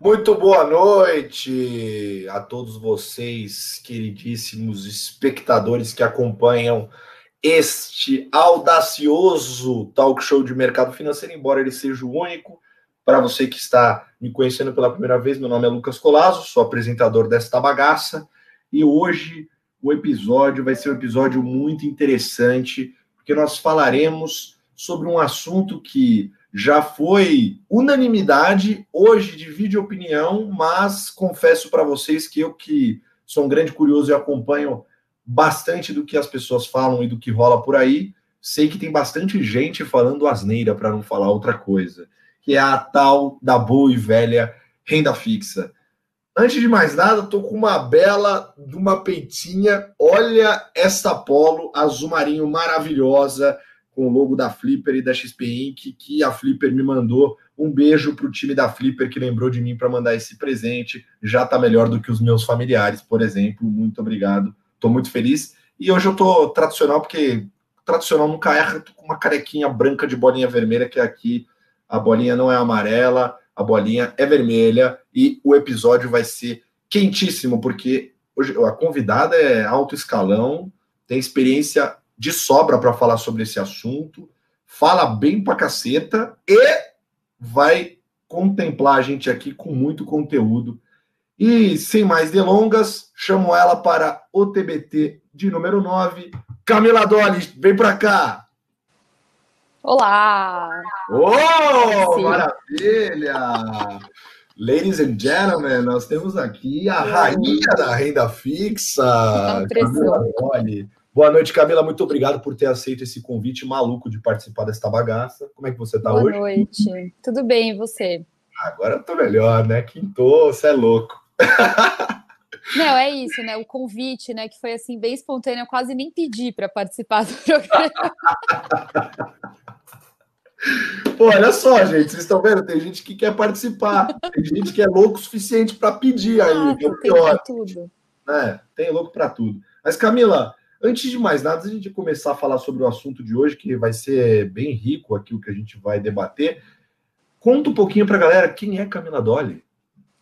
Muito boa noite a todos vocês, queridíssimos espectadores que acompanham este audacioso talk show de mercado financeiro, embora ele seja o único. Para você que está me conhecendo pela primeira vez, meu nome é Lucas Colasso, sou apresentador desta bagaça, e hoje o episódio vai ser um episódio muito interessante, porque nós falaremos sobre um assunto que já foi unanimidade, hoje divide opinião, mas confesso para vocês que eu que sou um grande curioso e acompanho bastante do que as pessoas falam e do que rola por aí, sei que tem bastante gente falando asneira para não falar outra coisa, que é a tal da boa e velha renda fixa. Antes de mais nada, estou com uma bela de uma peitinha. Olha esta polo azul marinho maravilhosa com o logo da Flipper e da XP Inc., que a Flipper me mandou. Um beijo para o time da Flipper que lembrou de mim para mandar esse presente. Já está melhor do que os meus familiares, por exemplo. Muito obrigado. Estou muito feliz. E hoje eu estou tradicional, porque tradicional nunca erra, com uma carequinha branca de bolinha vermelha, que aqui a bolinha não é amarela, a bolinha é vermelha. E o episódio vai ser quentíssimo, porque hoje a convidada é alto escalão, tem experiência de sobra para falar sobre esse assunto, fala bem pra caceta e vai contemplar a gente aqui com muito conteúdo. E sem mais delongas, chamo ela para o TBT de número 9. Camila Dolly, vem para cá! Olá! Oh, maravilha! Ladies and gentlemen, nós temos aqui a rainha da renda fixa, Camila Dolly. Boa noite, Camila. Muito obrigado por ter aceito esse convite maluco de participar desta bagaça. Como é que você está hoje? Boa noite. Tudo bem, e você? Agora eu tô melhor, né? Quintou, você é louco. Não, é isso, né? O convite, né? Que foi assim, bem espontâneo, eu quase nem pedi para participar do programa. Pô, olha só, gente, vocês estão vendo? Tem gente que quer participar, tem gente que é louco o suficiente para pedir aí. Ah, é tem para tudo. É, tem louco para tudo. Mas, Camila, Antes de mais nada, a gente começar a falar sobre o assunto de hoje, que vai ser bem rico aqui o que a gente vai debater, conta um pouquinho para a galera quem é Camila Dolly.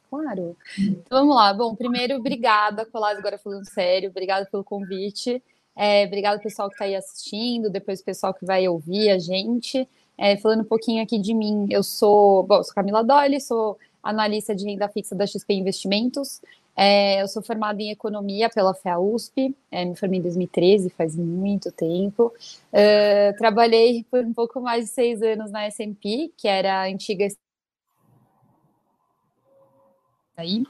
Claro. Então, vamos lá. Bom, primeiro, obrigada, Colás, agora falando sério, obrigada pelo convite. É, obrigado pessoal que está aí assistindo, depois o pessoal que vai ouvir a gente. É, falando um pouquinho aqui de mim, eu sou, bom, sou Camila Dolly, sou analista de renda fixa da XP Investimentos. É, eu sou formada em economia pela FEA USP, é, me formei em 2013, faz muito tempo. É, trabalhei por um pouco mais de seis anos na S&P, que era a antiga aí.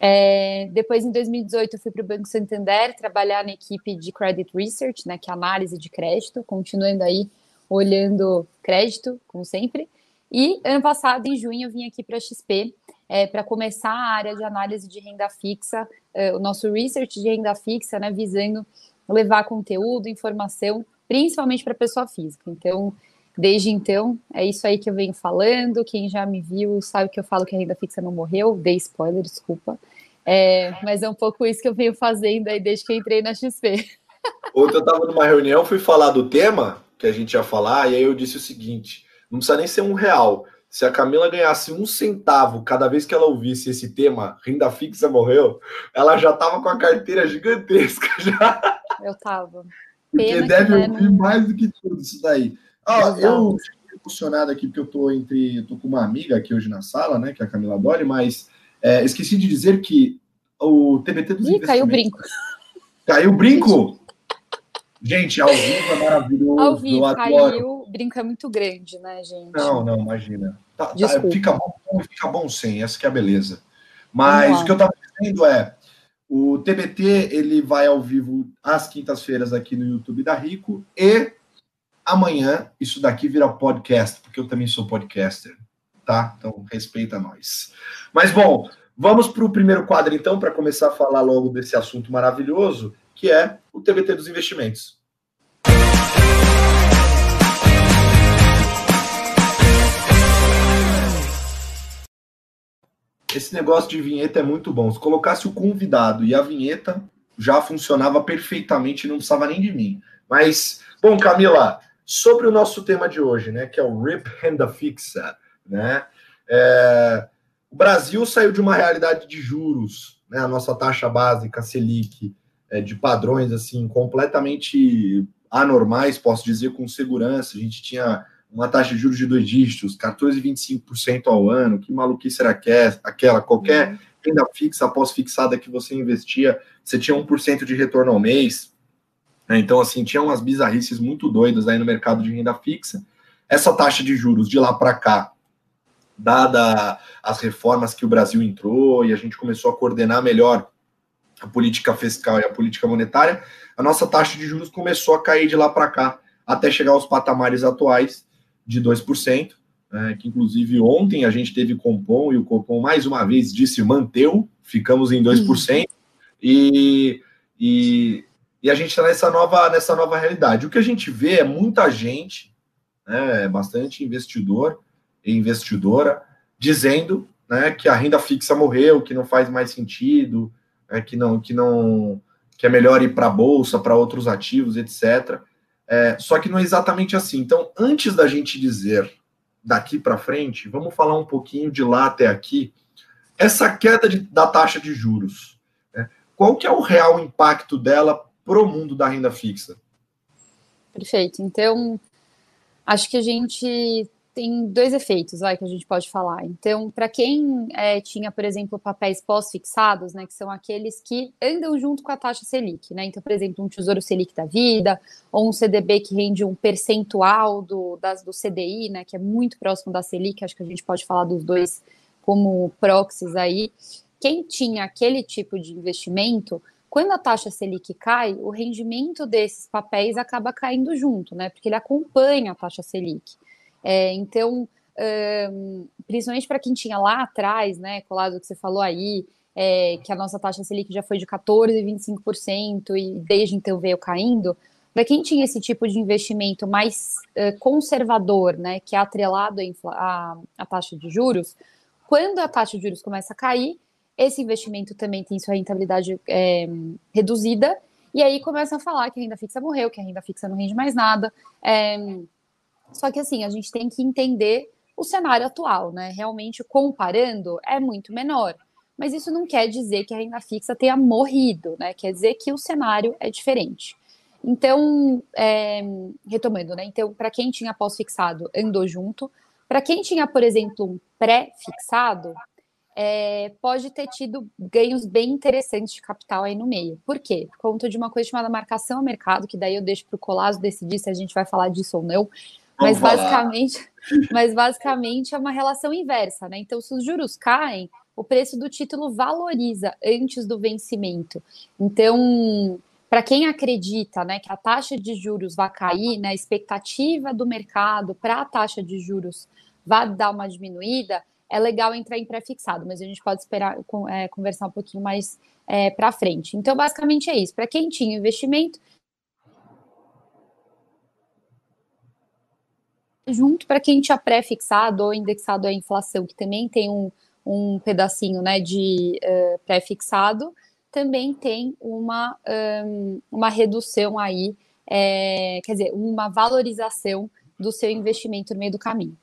É, depois, em 2018, eu fui para o Banco Santander trabalhar na equipe de Credit Research, né, que é análise de crédito, continuando aí olhando crédito, como sempre. E ano passado, em junho, eu vim aqui para a XP é, para começar a área de análise de renda fixa, é, o nosso research de renda fixa, né, visando levar conteúdo, informação, principalmente para pessoa física. Então, desde então, é isso aí que eu venho falando. Quem já me viu sabe que eu falo que a renda fixa não morreu, dei spoiler, desculpa. É, mas é um pouco isso que eu venho fazendo aí desde que entrei na XP. Ontem eu estava numa reunião, fui falar do tema que a gente ia falar, e aí eu disse o seguinte: não precisa nem ser um real. Se a Camila ganhasse um centavo cada vez que ela ouvisse esse tema, renda fixa morreu, ela já tava com a carteira gigantesca já. Eu tava. Porque Pena deve né, ouvir mais do que tudo isso daí. Ah, eu fiquei emocionado aqui porque eu tô entre. Eu tô com uma amiga aqui hoje na sala, né? Que é a Camila Dolly, mas é, esqueci de dizer que o TBT dos Ih, caiu o brinco. Caiu o brinco? Gente, ao vivo é maravilhoso. Ao vivo, caiu. Brinco é muito grande, né, gente? Não, não, imagina. Tá, tá, fica, bom, fica bom sem, essa que é a beleza. Mas o que eu estava dizendo é, o TBT ele vai ao vivo às quintas-feiras aqui no YouTube da Rico e amanhã isso daqui vira podcast, porque eu também sou podcaster, tá? Então respeita nós. Mas bom, vamos para o primeiro quadro então, para começar a falar logo desse assunto maravilhoso, que é o TBT dos investimentos. Esse negócio de vinheta é muito bom. Se colocasse o convidado e a vinheta, já funcionava perfeitamente, não precisava nem de mim. Mas, bom, Camila, sobre o nosso tema de hoje, né, que é o RIP Renda Fixa, né? É, o Brasil saiu de uma realidade de juros, né, a nossa taxa básica, Selic, é, de padrões assim completamente anormais, posso dizer com segurança. A gente tinha uma taxa de juros de dois dígitos, 14,25% ao ano. Que maluquice era aquela? Qualquer uhum. renda fixa após fixada que você investia, você tinha 1% de retorno ao mês. Né? Então, assim, tinha umas bizarrices muito doidas aí no mercado de renda fixa. Essa taxa de juros de lá para cá, dada as reformas que o Brasil entrou e a gente começou a coordenar melhor a política fiscal e a política monetária, a nossa taxa de juros começou a cair de lá para cá, até chegar aos patamares atuais de 2%, né, que inclusive ontem a gente teve Compom e o Compom mais uma vez disse manteu, ficamos em 2%, uhum. e, e, e a gente está nessa nova, nessa nova realidade. O que a gente vê é muita gente, né, bastante investidor e investidora, dizendo né, que a renda fixa morreu, que não faz mais sentido, né, que não que não que é melhor ir para a bolsa, para outros ativos, etc. É, só que não é exatamente assim. Então, antes da gente dizer daqui para frente, vamos falar um pouquinho de lá até aqui. Essa queda de, da taxa de juros, né, qual que é o real impacto dela para o mundo da renda fixa? Perfeito. Então, acho que a gente tem dois efeitos vai, que a gente pode falar. Então, para quem é, tinha, por exemplo, papéis pós-fixados, né, que são aqueles que andam junto com a taxa Selic, né? Então, por exemplo, um Tesouro Selic da vida, ou um CDB que rende um percentual do, das, do CDI, né, que é muito próximo da Selic, acho que a gente pode falar dos dois como proxies aí. Quem tinha aquele tipo de investimento, quando a taxa Selic cai, o rendimento desses papéis acaba caindo junto, né? Porque ele acompanha a taxa Selic. É, então, um, principalmente para quem tinha lá atrás, né, colado o que você falou aí, é, que a nossa taxa Selic já foi de 14,25% e desde então veio caindo, para quem tinha esse tipo de investimento mais uh, conservador, né, que é atrelado à taxa de juros, quando a taxa de juros começa a cair, esse investimento também tem sua rentabilidade é, reduzida, e aí começa a falar que a renda fixa morreu, que a renda fixa não rende mais nada. É, só que assim, a gente tem que entender o cenário atual, né? Realmente, comparando, é muito menor. Mas isso não quer dizer que a renda fixa tenha morrido, né? Quer dizer que o cenário é diferente. Então, é, retomando, né? Então, para quem tinha pós-fixado, andou junto. Para quem tinha, por exemplo, um pré-fixado, é, pode ter tido ganhos bem interessantes de capital aí no meio. Por quê? Por conta de uma coisa chamada marcação ao mercado, que daí eu deixo para o Colasso decidir se a gente vai falar disso ou não. Mas basicamente, mas basicamente é uma relação inversa, né? Então, se os juros caem, o preço do título valoriza antes do vencimento. Então, para quem acredita né, que a taxa de juros vai cair, né, a expectativa do mercado para a taxa de juros vai dar uma diminuída, é legal entrar em pré-fixado, mas a gente pode esperar é, conversar um pouquinho mais é, para frente. Então, basicamente é isso. Para quem tinha investimento, junto para quem tinha pré-fixado ou indexado à inflação, que também tem um, um pedacinho né, de uh, pré-fixado, também tem uma, um, uma redução aí, é, quer dizer, uma valorização do seu investimento no meio do caminho.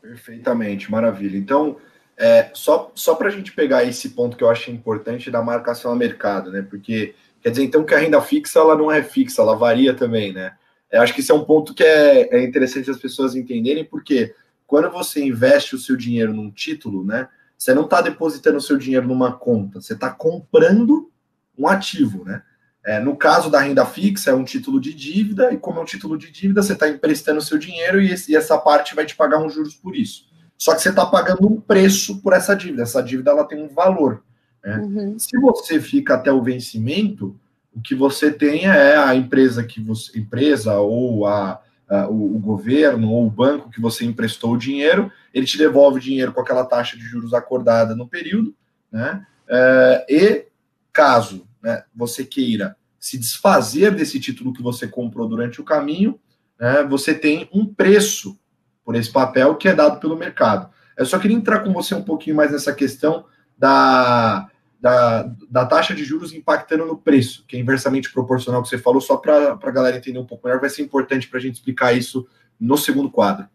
Perfeitamente, maravilha. Então, é, só, só para a gente pegar esse ponto que eu acho importante da marcação a mercado, né? Porque quer dizer então que a renda fixa ela não é fixa, ela varia também, né? Eu acho que isso é um ponto que é, é interessante as pessoas entenderem, porque quando você investe o seu dinheiro num título, né? Você não está depositando o seu dinheiro numa conta, você está comprando um ativo, né? É, no caso da renda fixa, é um título de dívida, e como é um título de dívida, você está emprestando o seu dinheiro e, esse, e, essa parte vai te pagar uns juros por isso. Só que você está pagando um preço por essa dívida. Essa dívida ela tem um valor. Né? Uhum. Se você fica até o vencimento, o que você tem é a empresa que você, empresa ou a, a o, o, governo ou o banco que você emprestou o dinheiro, ele te devolve o dinheiro com aquela taxa de juros acordada no período, né? É, e caso né, você queira se desfazer desse título que você comprou durante o caminho, né, você tem um preço por esse papel que é dado pelo mercado. Eu só queria entrar com você um pouquinho mais nessa questão da, da, da taxa de juros impactando no preço, que é inversamente proporcional que você falou, só para a galera entender um pouco melhor, vai ser importante para a gente explicar isso no segundo quadro.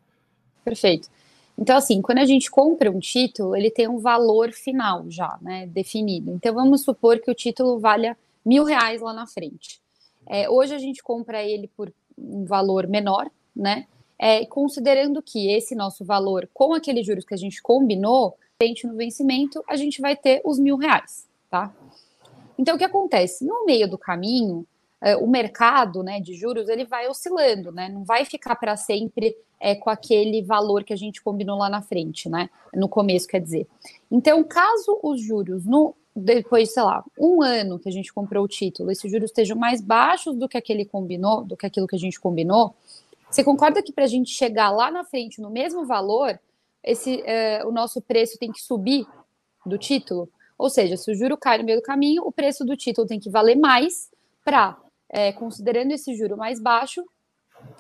Perfeito. Então, assim, quando a gente compra um título, ele tem um valor final já, né, definido. Então, vamos supor que o título valha mil reais lá na frente. É, hoje a gente compra ele por um valor menor, né? É, considerando que esse nosso valor, com aqueles juros que a gente combinou, no vencimento, a gente vai ter os mil reais, tá? Então, o que acontece? No meio do caminho, é, o mercado né, de juros ele vai oscilando, né? Não vai ficar para sempre é, com aquele valor que a gente combinou lá na frente, né? No começo, quer dizer. Então, caso os juros no depois, sei lá, um ano que a gente comprou o título, esses juros estejam mais baixos do que aquele combinou, do que aquilo que a gente combinou, você concorda que para a gente chegar lá na frente no mesmo valor, esse, é, o nosso preço tem que subir do título? Ou seja, se o juro cai no meio do caminho, o preço do título tem que valer mais para é, considerando esse juro mais baixo,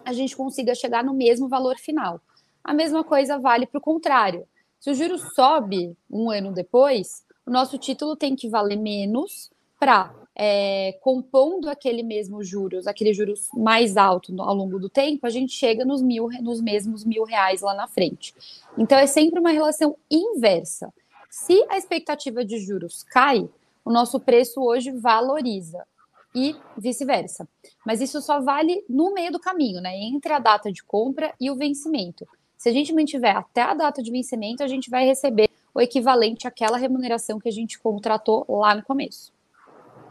a gente consiga chegar no mesmo valor final. A mesma coisa vale para o contrário. Se o juro sobe um ano depois, o nosso título tem que valer menos para, é, compondo aquele mesmo juros, aquele juros mais alto no, ao longo do tempo, a gente chega nos, mil, nos mesmos mil reais lá na frente. Então, é sempre uma relação inversa. Se a expectativa de juros cai, o nosso preço hoje valoriza e vice-versa. Mas isso só vale no meio do caminho, né? Entre a data de compra e o vencimento. Se a gente mantiver até a data de vencimento, a gente vai receber o equivalente àquela remuneração que a gente contratou lá no começo.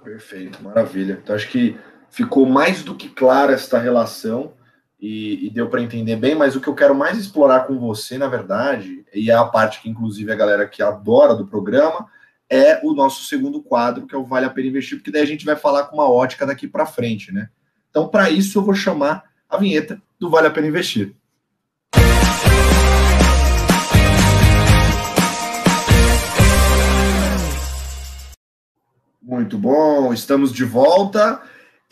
Perfeito, maravilha. Então acho que ficou mais do que clara esta relação e, e deu para entender bem, mas o que eu quero mais explorar com você, na verdade, e é a parte que inclusive a galera que adora do programa, é o nosso segundo quadro, que é o Vale a Pena Investir, porque daí a gente vai falar com uma ótica daqui para frente, né? Então, para isso, eu vou chamar a vinheta do Vale a Pena Investir. Muito bom, estamos de volta.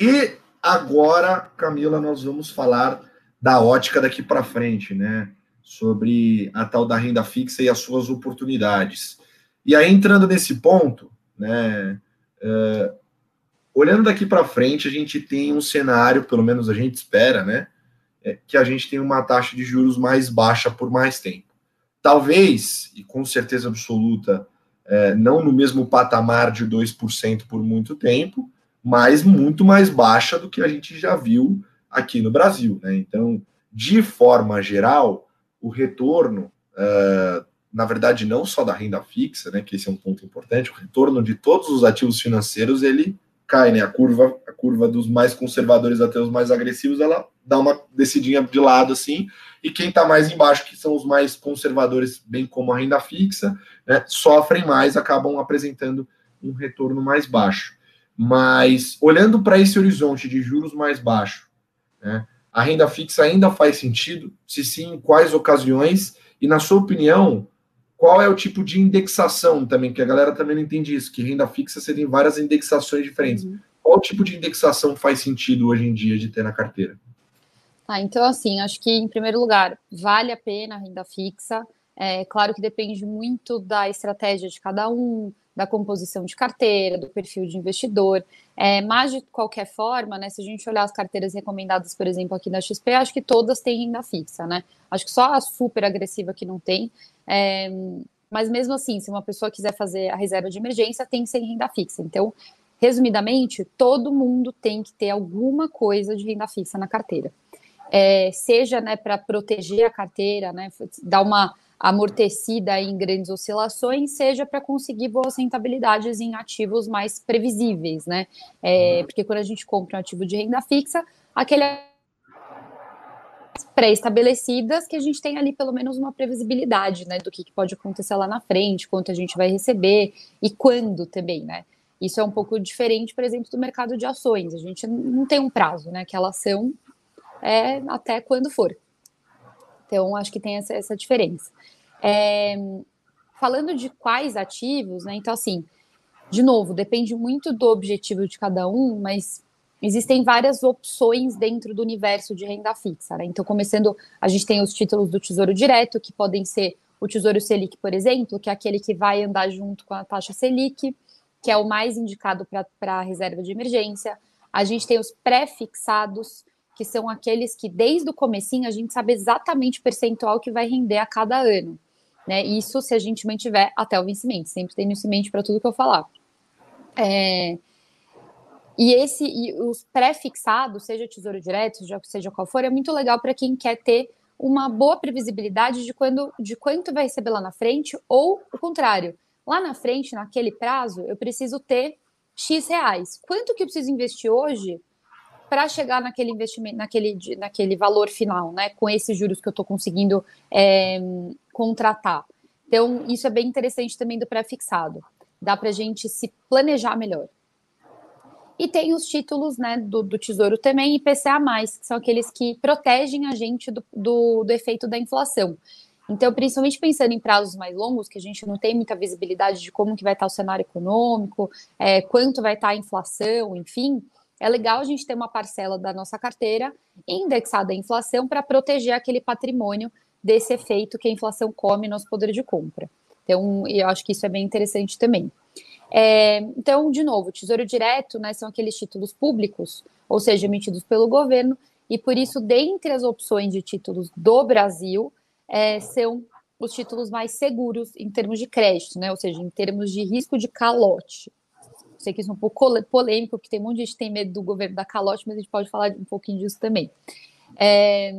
E agora, Camila, nós vamos falar da ótica daqui para frente, né? Sobre a tal da renda fixa e as suas oportunidades. E aí, entrando nesse ponto, né, uh, olhando daqui para frente, a gente tem um cenário, pelo menos a gente espera, né, é, que a gente tem uma taxa de juros mais baixa por mais tempo. Talvez, e com certeza absoluta, é, não no mesmo patamar de 2% por muito tempo, mas muito mais baixa do que a gente já viu aqui no Brasil. Né? Então, de forma geral, o retorno uh, na verdade, não só da renda fixa, né, que esse é um ponto importante, o retorno de todos os ativos financeiros, ele cai, né, a curva, a curva dos mais conservadores até os mais agressivos, ela dá uma descidinha de lado, assim, e quem está mais embaixo, que são os mais conservadores, bem como a renda fixa, né, sofrem mais, acabam apresentando um retorno mais baixo. Mas, olhando para esse horizonte de juros mais baixo, né, a renda fixa ainda faz sentido? Se sim, em quais ocasiões? E, na sua opinião, qual é o tipo de indexação também, que a galera também não entende isso, que renda fixa você tem várias indexações diferentes. Uhum. Qual tipo de indexação faz sentido hoje em dia de ter na carteira? Ah, então, assim, acho que, em primeiro lugar, vale a pena a renda fixa. É claro que depende muito da estratégia de cada um, da composição de carteira, do perfil de investidor. É, mas, de qualquer forma, né, se a gente olhar as carteiras recomendadas, por exemplo, aqui da XP, acho que todas têm renda fixa, né? Acho que só a super agressiva que não tem. É, mas mesmo assim, se uma pessoa quiser fazer a reserva de emergência, tem que ser em renda fixa. Então, resumidamente, todo mundo tem que ter alguma coisa de renda fixa na carteira. É, seja né, para proteger a carteira, né, dar uma amortecida em grandes oscilações, seja para conseguir boas rentabilidades em ativos mais previsíveis, né? É, porque quando a gente compra um ativo de renda fixa, aquele pré-estabelecidas que a gente tem ali pelo menos uma previsibilidade, né, do que, que pode acontecer lá na frente, quanto a gente vai receber e quando também, né? Isso é um pouco diferente, por exemplo, do mercado de ações. A gente não tem um prazo, né? Aquela ação é até quando for. Então, acho que tem essa, essa diferença. É, falando de quais ativos, né? Então, assim, de novo, depende muito do objetivo de cada um, mas existem várias opções dentro do universo de renda fixa. Né? Então, começando, a gente tem os títulos do Tesouro Direto, que podem ser o Tesouro Selic, por exemplo, que é aquele que vai andar junto com a taxa Selic, que é o mais indicado para a reserva de emergência. A gente tem os pré-fixados, que são aqueles que desde o comecinho a gente sabe exatamente o percentual que vai render a cada ano. Né? Isso se a gente mantiver até o vencimento, sempre tem isso em mente para tudo que eu falar. É, e esse e os pré-fixados, seja tesouro direto, seja qual for, é muito legal para quem quer ter uma boa previsibilidade de quando de quanto vai receber lá na frente, ou o contrário, lá na frente, naquele prazo, eu preciso ter X reais. Quanto que eu preciso investir hoje para chegar naquele investimento, naquele, naquele valor final, né? Com esses juros que eu estou conseguindo é, contratar. Então, isso é bem interessante também do pré-fixado. Dá para a gente se planejar melhor. E tem os títulos né, do, do Tesouro também, IPCA, que são aqueles que protegem a gente do, do, do efeito da inflação. Então, principalmente pensando em prazos mais longos, que a gente não tem muita visibilidade de como que vai estar o cenário econômico, é, quanto vai estar a inflação, enfim, é legal a gente ter uma parcela da nossa carteira indexada à inflação para proteger aquele patrimônio desse efeito que a inflação come no nosso poder de compra. Então, eu acho que isso é bem interessante também. É, então, de novo, Tesouro Direto né, são aqueles títulos públicos, ou seja, emitidos pelo governo, e por isso, dentre as opções de títulos do Brasil, é, são os títulos mais seguros em termos de crédito, né? ou seja, em termos de risco de calote. Sei que isso é um pouco polêmico, porque tem um monte de gente que tem medo do governo da calote, mas a gente pode falar um pouquinho disso também. É,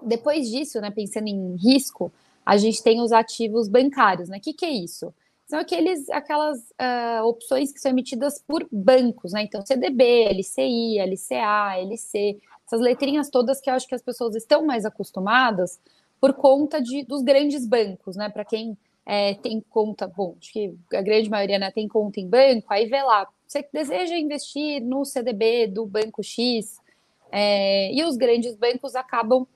depois disso, né, pensando em risco, a gente tem os ativos bancários. Né? O que, que é isso? são aqueles, aquelas uh, opções que são emitidas por bancos, né? Então, CDB, LCI, LCA, LC, essas letrinhas todas que eu acho que as pessoas estão mais acostumadas por conta de, dos grandes bancos, né? Para quem é, tem conta, bom, acho que a grande maioria né, tem conta em banco, aí vê lá, você deseja investir no CDB do banco X, é, e os grandes bancos acabam,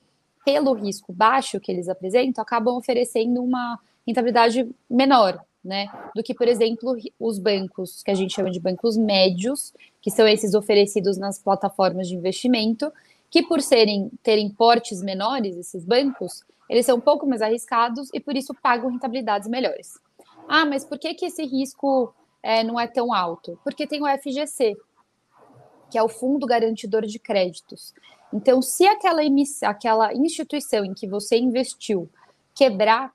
pelo risco baixo que eles apresentam, acabam oferecendo uma rentabilidade menor, né? Do que, por exemplo, os bancos que a gente chama de bancos médios, que são esses oferecidos nas plataformas de investimento, que por serem terem portes menores, esses bancos, eles são um pouco mais arriscados e por isso pagam rentabilidades melhores. Ah, mas por que, que esse risco é, não é tão alto? Porque tem o FGC, que é o Fundo Garantidor de Créditos. Então, se aquela, aquela instituição em que você investiu quebrar,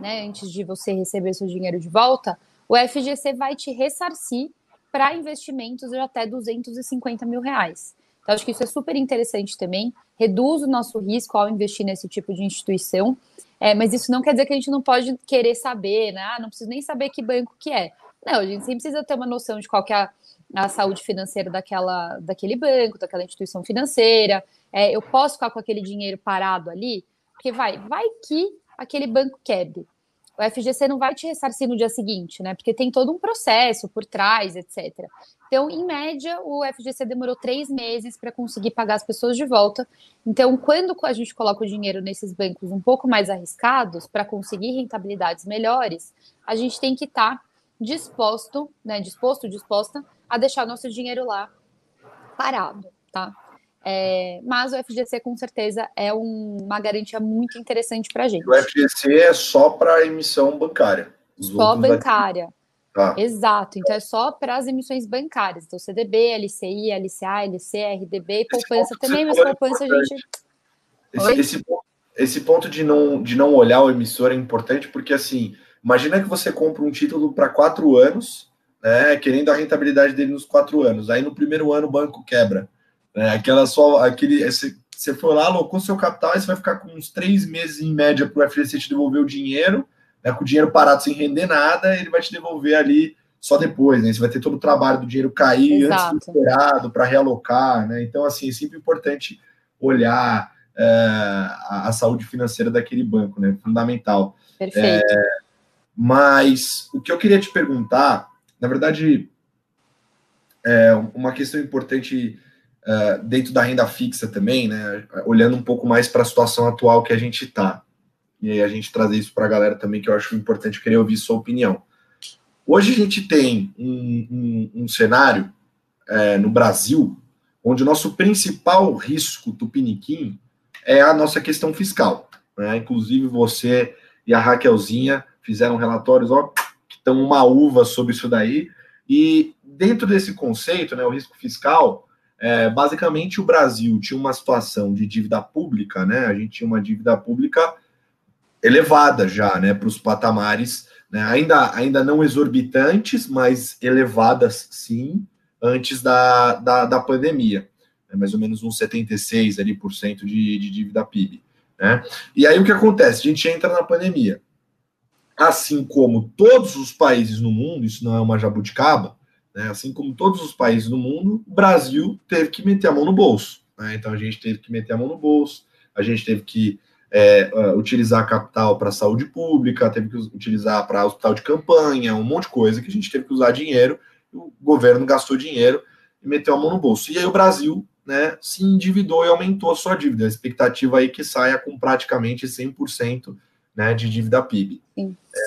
né, antes de você receber seu dinheiro de volta, o FGC vai te ressarcir para investimentos de até 250 mil reais. Então, acho que isso é super interessante também, reduz o nosso risco ao investir nesse tipo de instituição, é, mas isso não quer dizer que a gente não pode querer saber, né? Ah, não preciso nem saber que banco que é. Não, a gente sempre precisa ter uma noção de qual que é a, a saúde financeira daquela, daquele banco, daquela instituição financeira. É, eu posso ficar com aquele dinheiro parado ali? Porque vai, vai que aquele banco quebre. O FGC não vai te ressarcir no dia seguinte, né? Porque tem todo um processo por trás, etc. Então, em média, o FGC demorou três meses para conseguir pagar as pessoas de volta. Então, quando a gente coloca o dinheiro nesses bancos um pouco mais arriscados para conseguir rentabilidades melhores, a gente tem que estar tá disposto, né? Disposto, disposta a deixar nosso dinheiro lá parado, tá? É, mas o FGC com certeza é um, uma garantia muito interessante para a gente. O FGC é só para emissão bancária. Os só bancária. Tá. Exato, então é só para as emissões bancárias. Então, CDB, LCI, LCA, LC, RDB e poupança também, mas poupança a gente. Esse, esse, esse, ponto de não, de não olhar o emissor é importante porque, assim, imagina que você compra um título para quatro anos, né, querendo a rentabilidade dele nos quatro anos. Aí no primeiro ano o banco quebra. Né? Aquela só, aquele, esse, você foi lá, alocou seu capital, aí você vai ficar com uns três meses em média para o FGC te devolver o dinheiro, né? com o dinheiro parado sem render nada, ele vai te devolver ali só depois, né? Você vai ter todo o trabalho do dinheiro cair Exato. antes do esperado para realocar, né? Então, assim, é sempre importante olhar é, a, a, saúde financeira daquele banco, né? Fundamental. Perfeito. É, mas o que eu queria te perguntar, na verdade, é uma questão importante uh, dentro da renda fixa também, né? Olhando um pouco mais para a situação atual que a gente está. E a gente trazer isso para a galera também, que eu acho importante, querer ouvir sua opinião. Hoje a gente tem um, um, um cenário é, no Brasil onde o nosso principal risco tupiniquim é a nossa questão fiscal. Né? Inclusive você e a Raquelzinha fizeram relatórios ó, que estão uma uva sobre isso daí. E dentro desse conceito, né, o risco fiscal, é, basicamente o Brasil tinha uma situação de dívida pública, né? A gente tinha uma dívida pública elevada já, né, para os patamares, né, ainda, ainda não exorbitantes, mas elevadas sim, antes da, da, da pandemia, né, mais ou menos uns 76 ali, por cento de, de dívida PIB. Né? E aí o que acontece? A gente entra na pandemia. Assim como todos os países no mundo, isso não é uma jabuticaba, né? assim como todos os países do mundo, o Brasil teve que meter a mão no bolso. Né? Então a gente teve que meter a mão no bolso, a gente teve que é, utilizar capital para saúde pública, teve que utilizar para hospital de campanha, um monte de coisa que a gente teve que usar dinheiro, o governo gastou dinheiro e meteu a mão no bolso. E aí o Brasil né, se endividou e aumentou a sua dívida. A expectativa aí que saia com praticamente 100% né, de dívida PIB.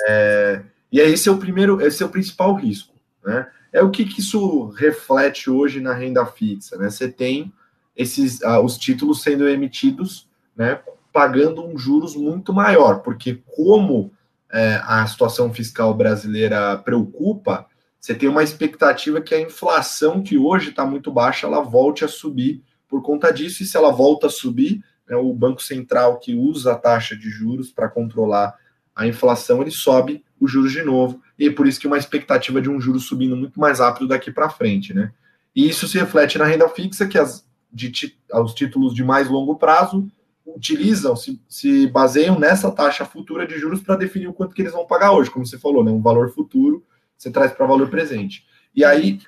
É, e aí esse é o primeiro, esse é o principal risco. Né? É o que, que isso reflete hoje na renda fixa. Né? Você tem esses, ah, os títulos sendo emitidos né, pagando um juros muito maior, porque como é, a situação fiscal brasileira preocupa, você tem uma expectativa que a inflação, que hoje está muito baixa, ela volte a subir por conta disso, e se ela volta a subir, né, o Banco Central que usa a taxa de juros para controlar a inflação, ele sobe os juros de novo, e é por isso que uma expectativa de um juro subindo muito mais rápido daqui para frente, né? E isso se reflete na renda fixa, que as, de, os títulos de mais longo prazo utilizam, se, se baseiam nessa taxa futura de juros para definir o quanto que eles vão pagar hoje, como você falou, né? Um valor futuro você traz para valor presente. E aí,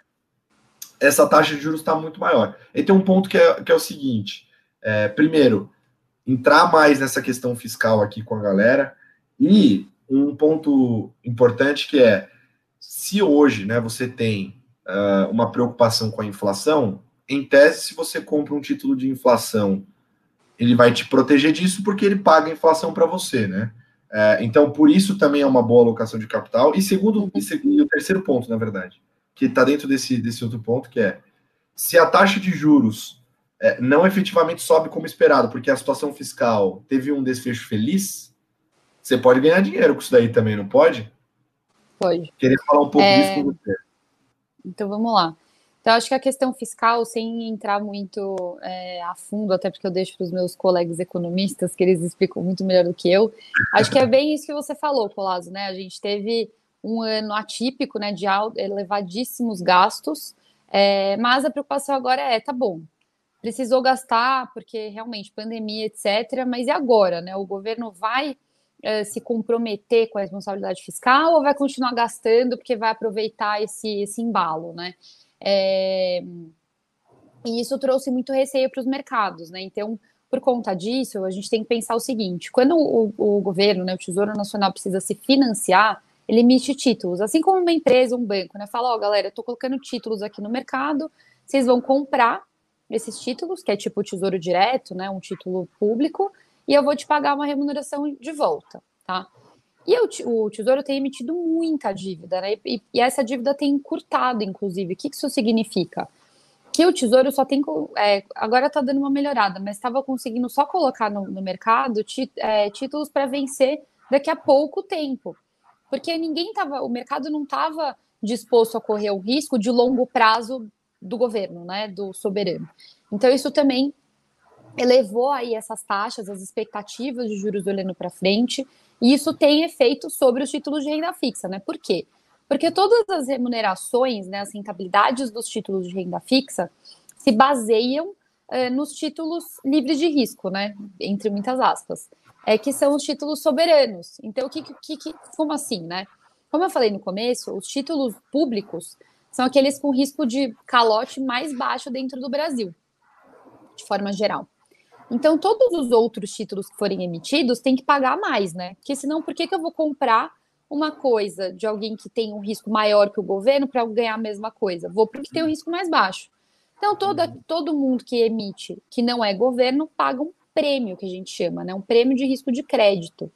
essa taxa de juros está muito maior. E tem um ponto que é, que é o seguinte: é, primeiro, entrar mais nessa questão fiscal aqui com a galera, e um ponto importante que é se hoje né, você tem uh, uma preocupação com a inflação, em tese, se você compra um título de inflação ele vai te proteger disso porque ele paga a inflação para você, né? É, então, por isso também é uma boa alocação de capital. E segundo, e, segundo, e o terceiro ponto, na verdade, que está dentro desse, desse outro ponto, que é se a taxa de juros é, não efetivamente sobe como esperado, porque a situação fiscal teve um desfecho feliz, você pode ganhar dinheiro com isso daí também, não pode? Pode. Queria falar um pouco é... disso com você. Então vamos lá. Então, acho que a questão fiscal, sem entrar muito é, a fundo, até porque eu deixo para os meus colegas economistas, que eles explicam muito melhor do que eu, acho que é bem isso que você falou, Colazo, né? A gente teve um ano atípico, né, de elevadíssimos gastos, é, mas a preocupação agora é, tá bom, precisou gastar, porque realmente pandemia, etc., mas e agora, né? O governo vai é, se comprometer com a responsabilidade fiscal ou vai continuar gastando porque vai aproveitar esse, esse embalo, né? É, e isso trouxe muito receio para os mercados, né? Então, por conta disso, a gente tem que pensar o seguinte: quando o, o governo, né, o Tesouro Nacional precisa se financiar, ele emite títulos, assim como uma empresa, um banco, né? Fala, ó, oh, galera, eu tô colocando títulos aqui no mercado, vocês vão comprar esses títulos, que é tipo o Tesouro Direto, né? Um título público, e eu vou te pagar uma remuneração de volta, tá? E o, Tesouro tem emitido muita dívida, né? E, e essa dívida tem encurtado, inclusive. O que isso significa? Que o Tesouro só tem. É, agora está dando uma melhorada, mas estava conseguindo só colocar no, no mercado tí, é, títulos para vencer daqui a pouco tempo. Porque ninguém estava. O mercado não estava disposto a correr o risco de longo prazo do governo, né? Do soberano. Então, isso também elevou aí essas taxas, as expectativas de juros olhando para frente, e isso tem efeito sobre os títulos de renda fixa, né? Por quê? Porque todas as remunerações, né, as rentabilidades dos títulos de renda fixa se baseiam eh, nos títulos livres de risco, né? Entre muitas aspas. É que são os títulos soberanos. Então, o que, que, que como assim, né? Como eu falei no começo, os títulos públicos são aqueles com risco de calote mais baixo dentro do Brasil, de forma geral. Então, todos os outros títulos que forem emitidos têm que pagar mais, né? Porque senão, por que, que eu vou comprar uma coisa de alguém que tem um risco maior que o governo para ganhar a mesma coisa? Vou porque tem um risco mais baixo. Então, toda, todo mundo que emite, que não é governo, paga um prêmio, que a gente chama, né? Um prêmio de risco de crédito.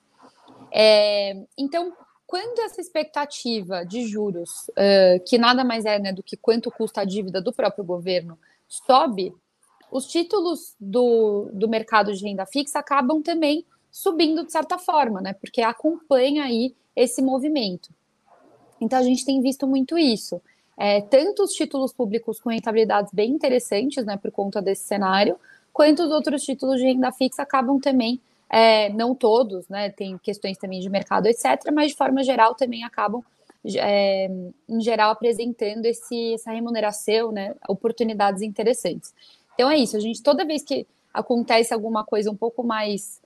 É, então, quando essa expectativa de juros, uh, que nada mais é né, do que quanto custa a dívida do próprio governo, sobe, os títulos do, do mercado de renda fixa acabam também subindo de certa forma, né? Porque acompanha aí esse movimento. Então a gente tem visto muito isso. é, tanto os títulos públicos com rentabilidades bem interessantes, né, por conta desse cenário, quanto os outros títulos de renda fixa acabam também, é, não todos, né, tem questões também de mercado, etc., mas de forma geral também acabam, é, em geral, apresentando esse, essa remuneração, né, oportunidades interessantes. Então é isso, a gente, toda vez que acontece alguma coisa um pouco mais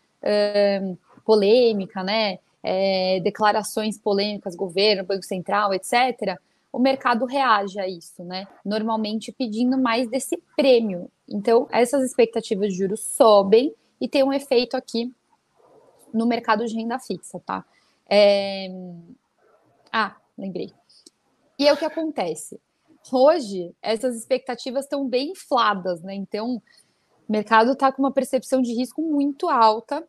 polêmica, né, é, declarações polêmicas, governo, Banco Central, etc., o mercado reage a isso, né? Normalmente pedindo mais desse prêmio. Então, essas expectativas de juros sobem e tem um efeito aqui no mercado de renda fixa, tá? É... Ah, lembrei. E é o que acontece. Hoje, essas expectativas estão bem infladas, né? Então, o mercado está com uma percepção de risco muito alta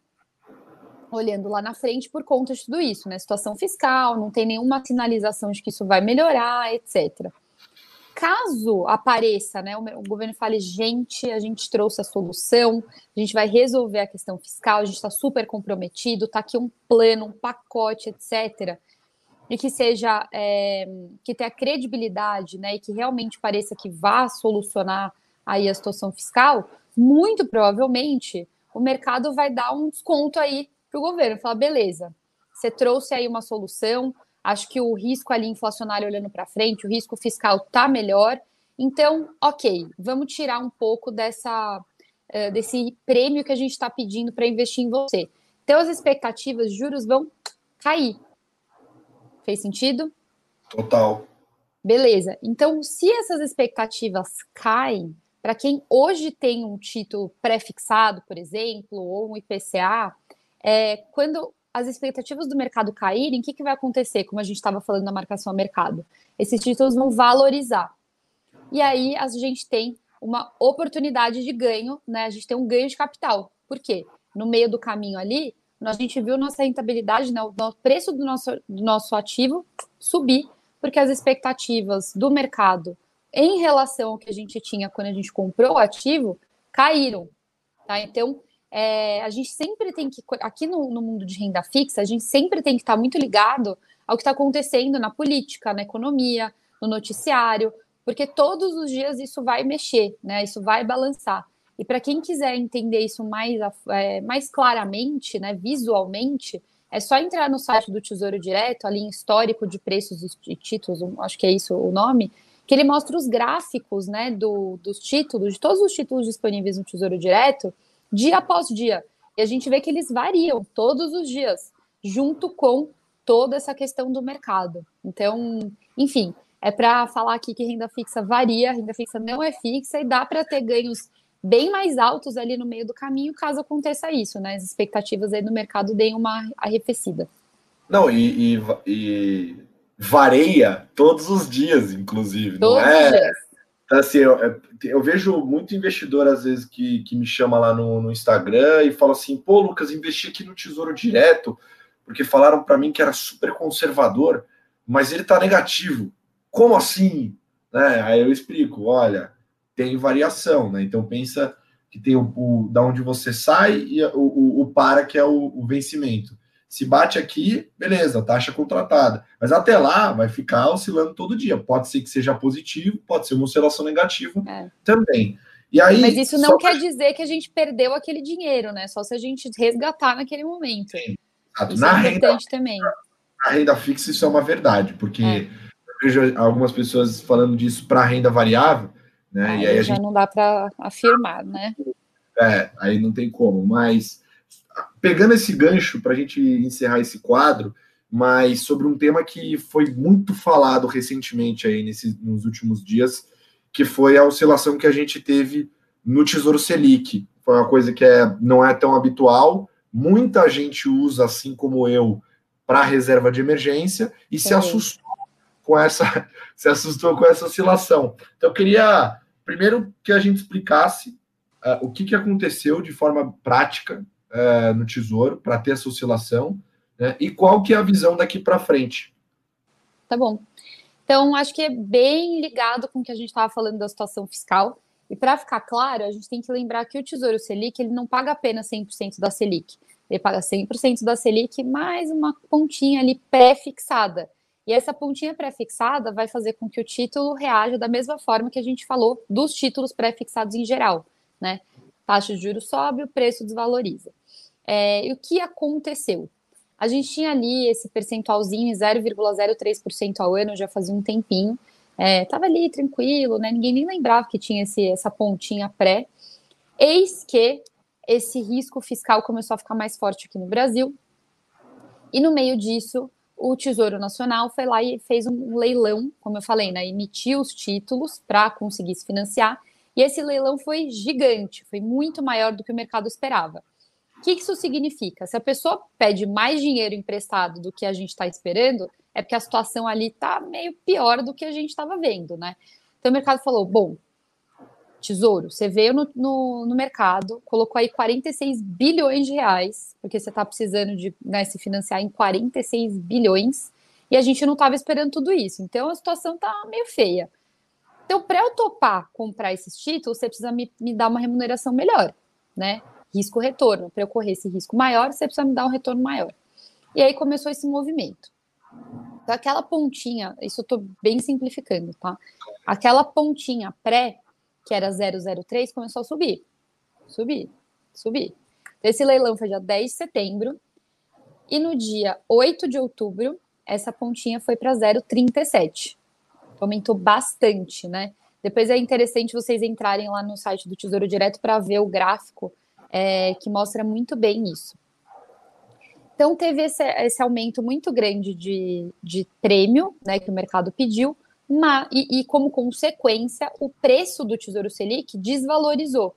olhando lá na frente por conta de tudo isso, né? Situação fiscal, não tem nenhuma sinalização de que isso vai melhorar, etc. Caso apareça, né, o governo fale, gente, a gente trouxe a solução, a gente vai resolver a questão fiscal, a gente está super comprometido, está aqui um plano, um pacote, etc. E que seja, é, que tenha credibilidade, né, e que realmente pareça que vá solucionar aí a situação fiscal, muito provavelmente o mercado vai dar um desconto aí para o governo, falar, beleza, você trouxe aí uma solução, acho que o risco ali inflacionário olhando para frente, o risco fiscal está melhor, então, ok, vamos tirar um pouco dessa, uh, desse prêmio que a gente está pedindo para investir em você. Então, as expectativas de juros vão cair. Fez sentido? Total. Beleza. Então, se essas expectativas caem, para quem hoje tem um título pré-fixado, por exemplo, ou um IPCA, é, quando as expectativas do mercado caírem, o que, que vai acontecer? Como a gente estava falando na marcação a mercado, esses títulos vão valorizar. E aí a gente tem uma oportunidade de ganho, né? A gente tem um ganho de capital. Por quê? No meio do caminho ali, a gente viu nossa rentabilidade, né, o preço do nosso, do nosso ativo subir, porque as expectativas do mercado em relação ao que a gente tinha quando a gente comprou o ativo caíram. Tá? Então, é, a gente sempre tem que, aqui no, no, mundo de renda fixa, a gente sempre tem que estar muito ligado ao que está acontecendo na política, na economia, no noticiário, porque todos os dias isso vai mexer, né? Isso vai balançar. E para quem quiser entender isso mais, é, mais claramente, né, visualmente, é só entrar no site do Tesouro Direto, ali em histórico de preços e títulos, acho que é isso o nome, que ele mostra os gráficos né, do, dos títulos, de todos os títulos disponíveis no Tesouro Direto, dia após dia. E a gente vê que eles variam todos os dias, junto com toda essa questão do mercado. Então, enfim, é para falar aqui que renda fixa varia, renda fixa não é fixa e dá para ter ganhos bem mais altos ali no meio do caminho, caso aconteça isso, né? As expectativas aí no mercado deem uma arrefecida. Não, e, e, e vareia todos os dias, inclusive. Todos não é? os dias. Então, assim, eu, eu, vejo muito investidor, às vezes, que, que me chama lá no, no Instagram e fala assim: pô, Lucas, investi aqui no Tesouro Direto, porque falaram para mim que era super conservador, mas ele está negativo. Como assim? Né? Aí eu explico: olha, tem variação, né? Então pensa que tem o, o da onde você sai e o, o, o para, que é o, o vencimento. Se bate aqui, beleza, taxa contratada. Mas até lá vai ficar oscilando todo dia. Pode ser que seja positivo, pode ser uma oscilação negativa é. também. E aí, Mas isso não quer dizer que a gente perdeu aquele dinheiro, né? Só se a gente resgatar naquele momento. Sim. Isso na é renda, também. Na renda fixa, isso é uma verdade, porque é. eu vejo algumas pessoas falando disso para renda variável, né? Aí e aí já gente... não dá para afirmar, né? É, aí não tem como. Mas pegando esse gancho para a gente encerrar esse quadro, mas sobre um tema que foi muito falado recentemente aí nesse, nos últimos dias, que foi a oscilação que a gente teve no Tesouro Selic. Foi uma coisa que é, não é tão habitual, muita gente usa, assim como eu, para reserva de emergência e se assustou com essa se assustou com essa oscilação. Então eu queria primeiro que a gente explicasse uh, o que, que aconteceu de forma prática uh, no Tesouro para ter essa oscilação, né? E qual que é a visão daqui para frente? Tá bom. Então, acho que é bem ligado com o que a gente estava falando da situação fiscal. E para ficar claro, a gente tem que lembrar que o Tesouro Selic ele não paga apenas 100% da Selic. Ele paga 100% da Selic mais uma pontinha ali pré-fixada. E essa pontinha pré-fixada vai fazer com que o título reaja da mesma forma que a gente falou dos títulos pré-fixados em geral, né? Taxa de juros sobe, o preço desvaloriza. É, e o que aconteceu? A gente tinha ali esse percentualzinho em 0,03% ao ano já fazia um tempinho. É, ali tranquilo, né? Ninguém nem lembrava que tinha esse, essa pontinha pré. Eis que esse risco fiscal começou a ficar mais forte aqui no Brasil. E no meio disso, o Tesouro Nacional foi lá e fez um leilão, como eu falei, né? Emitiu os títulos para conseguir se financiar. E esse leilão foi gigante, foi muito maior do que o mercado esperava. O que isso significa? Se a pessoa pede mais dinheiro emprestado do que a gente está esperando, é porque a situação ali está meio pior do que a gente estava vendo, né? Então o mercado falou: bom, tesouro, você veio no, no, no mercado, colocou aí 46 bilhões de reais, porque você está precisando de né, se financiar em 46 bilhões, e a gente não estava esperando tudo isso. Então a situação está meio feia. Então, para eu topar comprar esses títulos, você precisa me, me dar uma remuneração melhor, né? risco-retorno. Para eu correr esse risco maior, você precisa me dar um retorno maior. E aí começou esse movimento. Então, aquela pontinha, isso eu estou bem simplificando, tá? Aquela pontinha pré, que era 003, começou a subir. Subir, subir. Esse leilão foi dia 10 de setembro. E no dia 8 de outubro, essa pontinha foi para 0,37. Aumentou bastante, né? Depois é interessante vocês entrarem lá no site do Tesouro Direto para ver o gráfico é, que mostra muito bem isso. Então, teve esse, esse aumento muito grande de, de prêmio né, que o mercado pediu, mas, e, e, como consequência, o preço do Tesouro Selic desvalorizou.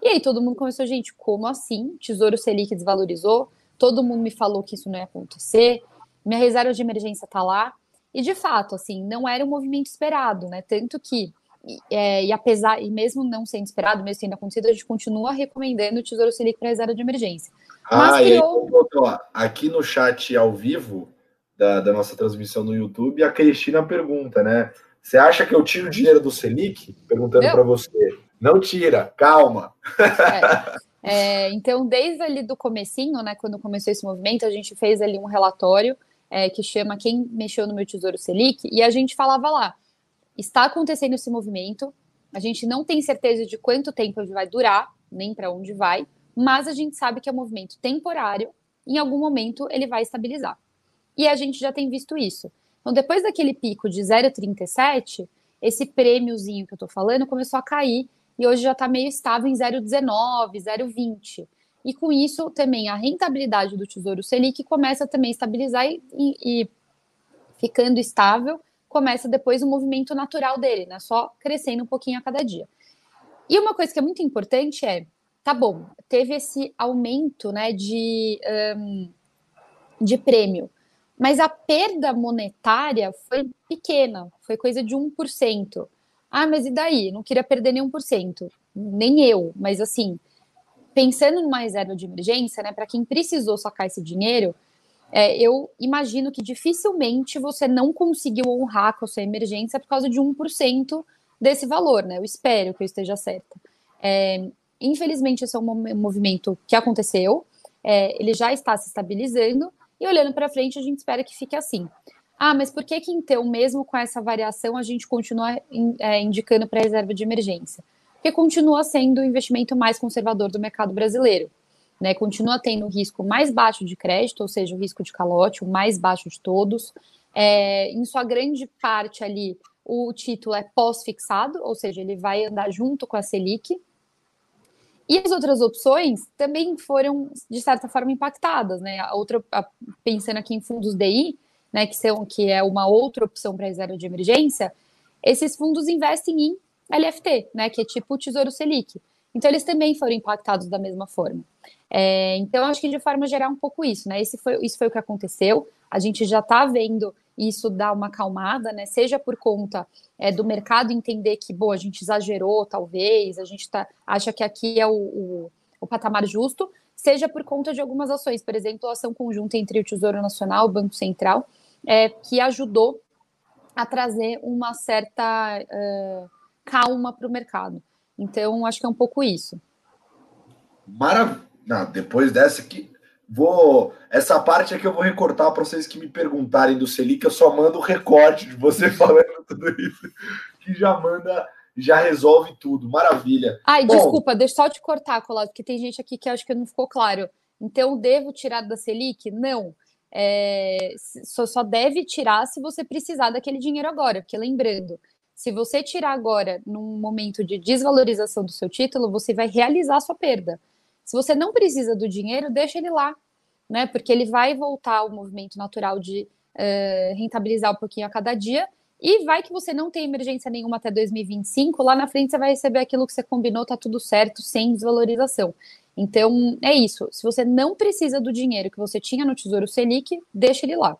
E aí todo mundo começou, gente, como assim? Tesouro Selic desvalorizou? Todo mundo me falou que isso não ia acontecer. Minha reserva de emergência está lá. E de fato, assim, não era um movimento esperado, né? Tanto que é, e apesar, e mesmo não sendo esperado, mesmo tendo acontecido, a gente continua recomendando o Tesouro Selic para reserva de emergência. Mas ah, criou... aí, aqui no chat ao vivo da, da, nossa transmissão no YouTube, a Cristina pergunta, né? Você acha que eu tiro o dinheiro do Selic? Perguntando para você. Não tira, calma. É, é, então, desde ali do comecinho, né, quando começou esse movimento, a gente fez ali um relatório é, que chama Quem Mexeu no Meu Tesouro Selic, e a gente falava lá, está acontecendo esse movimento. A gente não tem certeza de quanto tempo ele vai durar, nem para onde vai, mas a gente sabe que é um movimento temporário. Em algum momento ele vai estabilizar. E a gente já tem visto isso. Então, depois daquele pico de 0,37, esse prêmiozinho que eu estou falando começou a cair e hoje já está meio estável em 0,19, 0,20. E com isso também a rentabilidade do Tesouro Selic começa também a estabilizar e, e, e ficando estável começa depois o movimento natural dele, né? Só crescendo um pouquinho a cada dia. E uma coisa que é muito importante é, tá bom, teve esse aumento, né, de, um, de prêmio, mas a perda monetária foi pequena, foi coisa de 1%. Ah, mas e daí? Não queria perder nem 1%. Nem eu, mas assim, pensando numa reserva de emergência, né, para quem precisou sacar esse dinheiro, é, eu imagino que dificilmente você não conseguiu honrar com a sua emergência por causa de 1% desse valor, né? Eu espero que eu esteja certa. É, infelizmente, esse é um movimento que aconteceu, é, ele já está se estabilizando, e olhando para frente, a gente espera que fique assim. Ah, mas por que que então, mesmo com essa variação, a gente continua in, é, indicando para reserva de emergência? Porque continua sendo o investimento mais conservador do mercado brasileiro né, continua tendo o risco mais baixo de crédito, ou seja, o risco de calote, o mais baixo de todos. É, em sua grande parte ali, o título é pós-fixado, ou seja, ele vai andar junto com a Selic. E as outras opções também foram, de certa forma, impactadas, né? A outra, a, pensando aqui em fundos DI, né, que, são, que é uma outra opção para reserva de emergência, esses fundos investem em LFT, né, que é tipo o Tesouro Selic. Então, eles também foram impactados da mesma forma. É, então, acho que de forma geral, um pouco isso, né? Esse foi, isso foi o que aconteceu. A gente já está vendo isso dar uma acalmada, né? Seja por conta é, do mercado entender que, bom, a gente exagerou, talvez, a gente tá, acha que aqui é o, o, o patamar justo, seja por conta de algumas ações, por exemplo, a ação conjunta entre o Tesouro Nacional e o Banco Central, é, que ajudou a trazer uma certa uh, calma para o mercado. Então, acho que é um pouco isso. Maravilha. Depois dessa aqui, Vou. Essa parte é que eu vou recortar para vocês que me perguntarem do Selic, eu só mando o recorte de você falando tudo isso, que já manda, já resolve tudo. Maravilha. Ai, Bom, desculpa, deixa só te cortar, Colado, porque tem gente aqui que acho que não ficou claro. Então, devo tirar da Selic? Não. É, só, só deve tirar se você precisar daquele dinheiro agora, porque lembrando, se você tirar agora num momento de desvalorização do seu título, você vai realizar a sua perda. Se você não precisa do dinheiro, deixa ele lá, né? Porque ele vai voltar ao movimento natural de uh, rentabilizar um pouquinho a cada dia. E vai que você não tem emergência nenhuma até 2025, lá na frente você vai receber aquilo que você combinou, tá tudo certo, sem desvalorização. Então, é isso. Se você não precisa do dinheiro que você tinha no Tesouro Selic, deixa ele lá.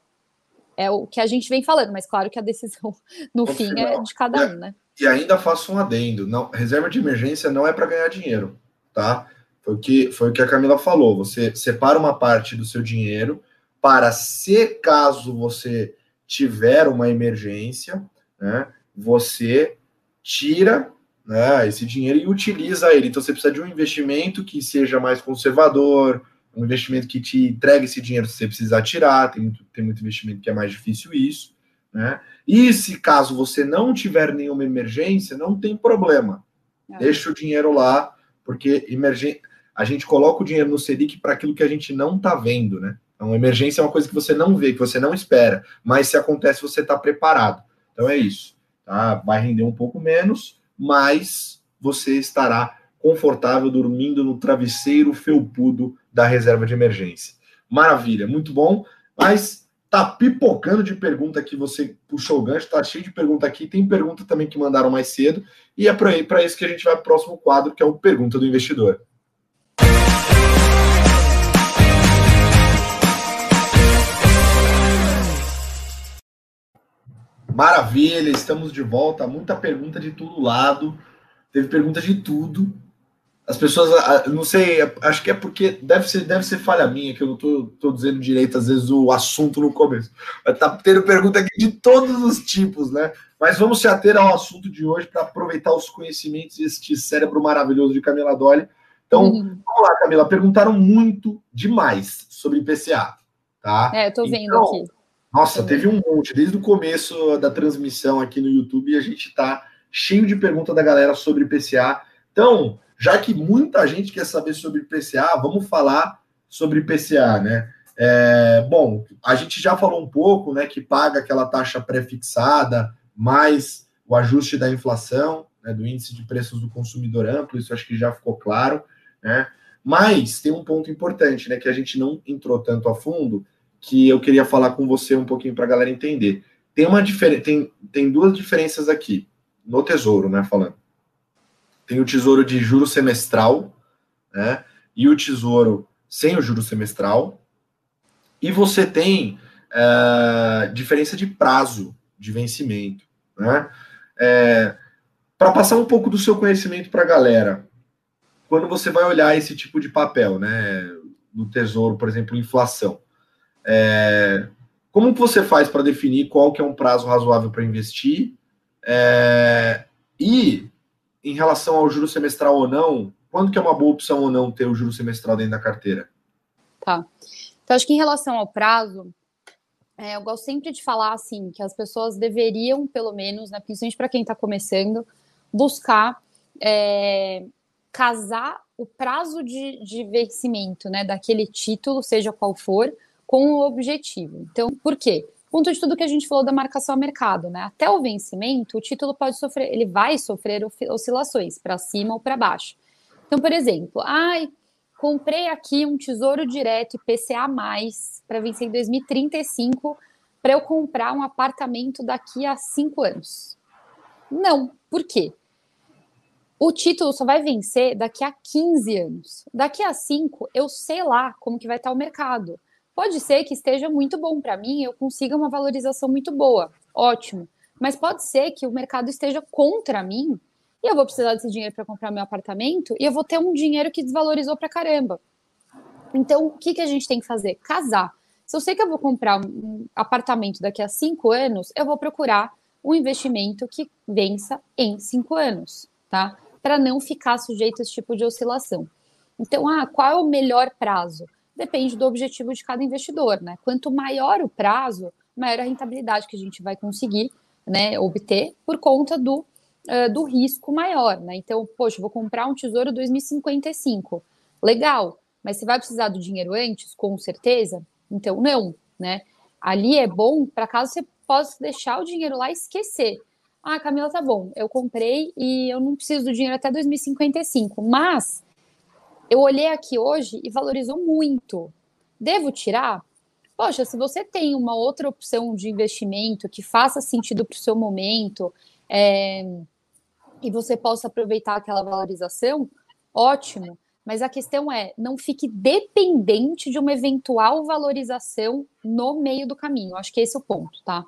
É o que a gente vem falando, mas claro que a decisão no, no fim final. é de cada um, né? E ainda faço um adendo. Não, reserva de emergência não é para ganhar dinheiro, tá? Foi o, que, foi o que a Camila falou. Você separa uma parte do seu dinheiro para, se caso você tiver uma emergência, né, você tira né, esse dinheiro e utiliza ele. Então você precisa de um investimento que seja mais conservador, um investimento que te entregue esse dinheiro se você precisar tirar. Tem muito, tem muito investimento que é mais difícil isso. Né? E se caso você não tiver nenhuma emergência, não tem problema. É. Deixa o dinheiro lá, porque emergência a gente coloca o dinheiro no Selic para aquilo que a gente não está vendo, né? Então, emergência é uma coisa que você não vê, que você não espera, mas se acontece, você está preparado. Então é isso. Tá? Vai render um pouco menos, mas você estará confortável dormindo no travesseiro felpudo da reserva de emergência. Maravilha, muito bom. Mas tá pipocando de pergunta aqui, você puxou o gancho, tá cheio de pergunta aqui. Tem pergunta também que mandaram mais cedo, e é para isso que a gente vai para o próximo quadro, que é o Pergunta do Investidor. Maravilha, estamos de volta. Muita pergunta de todo lado. Teve pergunta de tudo. As pessoas, não sei, acho que é porque deve ser, deve ser falha minha, que eu não tô, tô dizendo direito, às vezes, o assunto no começo. Mas tá tendo pergunta aqui de todos os tipos, né? Mas vamos se ater ao assunto de hoje para aproveitar os conhecimentos e este cérebro maravilhoso de Camila Dolly. Então, uhum. vamos lá, Camila. Perguntaram muito demais sobre IPCA, tá? É, eu tô vendo então, aqui. Nossa, teve um monte. Desde o começo da transmissão aqui no YouTube, a gente está cheio de perguntas da galera sobre IPCA. Então, já que muita gente quer saber sobre IPCA, vamos falar sobre IPCA, né? É, bom, a gente já falou um pouco, né, que paga aquela taxa pré-fixada, mais o ajuste da inflação, né, do índice de preços do consumidor amplo, isso acho que já ficou claro, né? Mas tem um ponto importante, né, que a gente não entrou tanto a fundo, que eu queria falar com você um pouquinho para a galera entender. Tem uma diferença, tem, tem duas diferenças aqui no tesouro, né? Falando. Tem o tesouro de juro semestral, né? E o tesouro sem o juro semestral. E você tem é, diferença de prazo de vencimento, né? É, para passar um pouco do seu conhecimento para a galera, quando você vai olhar esse tipo de papel, né? Do tesouro, por exemplo, inflação é, como que você faz para definir qual que é um prazo razoável para investir? É, e em relação ao juro semestral ou não, quando que é uma boa opção ou não ter o juro semestral dentro da carteira? Tá. Então, acho que em relação ao prazo, é, eu gosto sempre de falar assim, que as pessoas deveriam, pelo menos, né, principalmente para quem está começando, buscar é, casar o prazo de, de vencimento né, daquele título, seja qual for, com o objetivo. Então, por quê? Ponto de tudo que a gente falou da marcação a mercado, né? Até o vencimento, o título pode sofrer, ele vai sofrer oscilações para cima ou para baixo. Então, por exemplo, ai, comprei aqui um tesouro direto IPCA para vencer em 2035 para eu comprar um apartamento daqui a cinco anos. Não, por quê? O título só vai vencer daqui a 15 anos. Daqui a 5, eu sei lá como que vai estar o mercado. Pode ser que esteja muito bom para mim, eu consiga uma valorização muito boa, ótimo. Mas pode ser que o mercado esteja contra mim e eu vou precisar desse dinheiro para comprar meu apartamento e eu vou ter um dinheiro que desvalorizou para caramba. Então, o que, que a gente tem que fazer? Casar. Se eu sei que eu vou comprar um apartamento daqui a cinco anos, eu vou procurar um investimento que vença em cinco anos, tá? Para não ficar sujeito a esse tipo de oscilação. Então, ah, qual é o melhor prazo? Depende do objetivo de cada investidor, né? Quanto maior o prazo, maior a rentabilidade que a gente vai conseguir né, obter por conta do, uh, do risco maior, né? Então, poxa, vou comprar um tesouro 2055. Legal, mas você vai precisar do dinheiro antes, com certeza? Então, não, né? Ali é bom para caso você possa deixar o dinheiro lá e esquecer. Ah, Camila, tá bom, eu comprei e eu não preciso do dinheiro até 2055, mas eu olhei aqui hoje e valorizou muito. Devo tirar? Poxa, se você tem uma outra opção de investimento que faça sentido para o seu momento é, e você possa aproveitar aquela valorização, ótimo. Mas a questão é, não fique dependente de uma eventual valorização no meio do caminho. Acho que esse é o ponto, tá?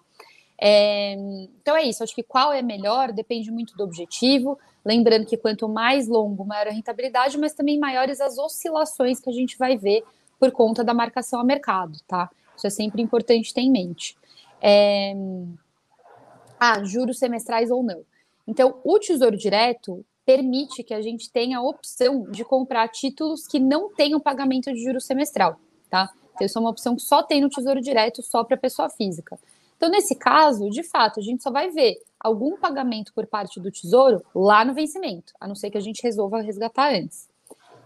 É, então é isso. Acho que qual é melhor depende muito do objetivo. Lembrando que quanto mais longo, maior a rentabilidade, mas também maiores as oscilações que a gente vai ver por conta da marcação a mercado, tá? Isso é sempre importante ter em mente. É... Ah, juros semestrais ou não. Então, o Tesouro Direto, permite que a gente tenha a opção de comprar títulos que não tenham pagamento de juros semestral, tá? Então, isso é uma opção que só tem no Tesouro Direto, só para pessoa física. Então, nesse caso, de fato, a gente só vai ver algum pagamento por parte do Tesouro lá no vencimento, a não ser que a gente resolva resgatar antes.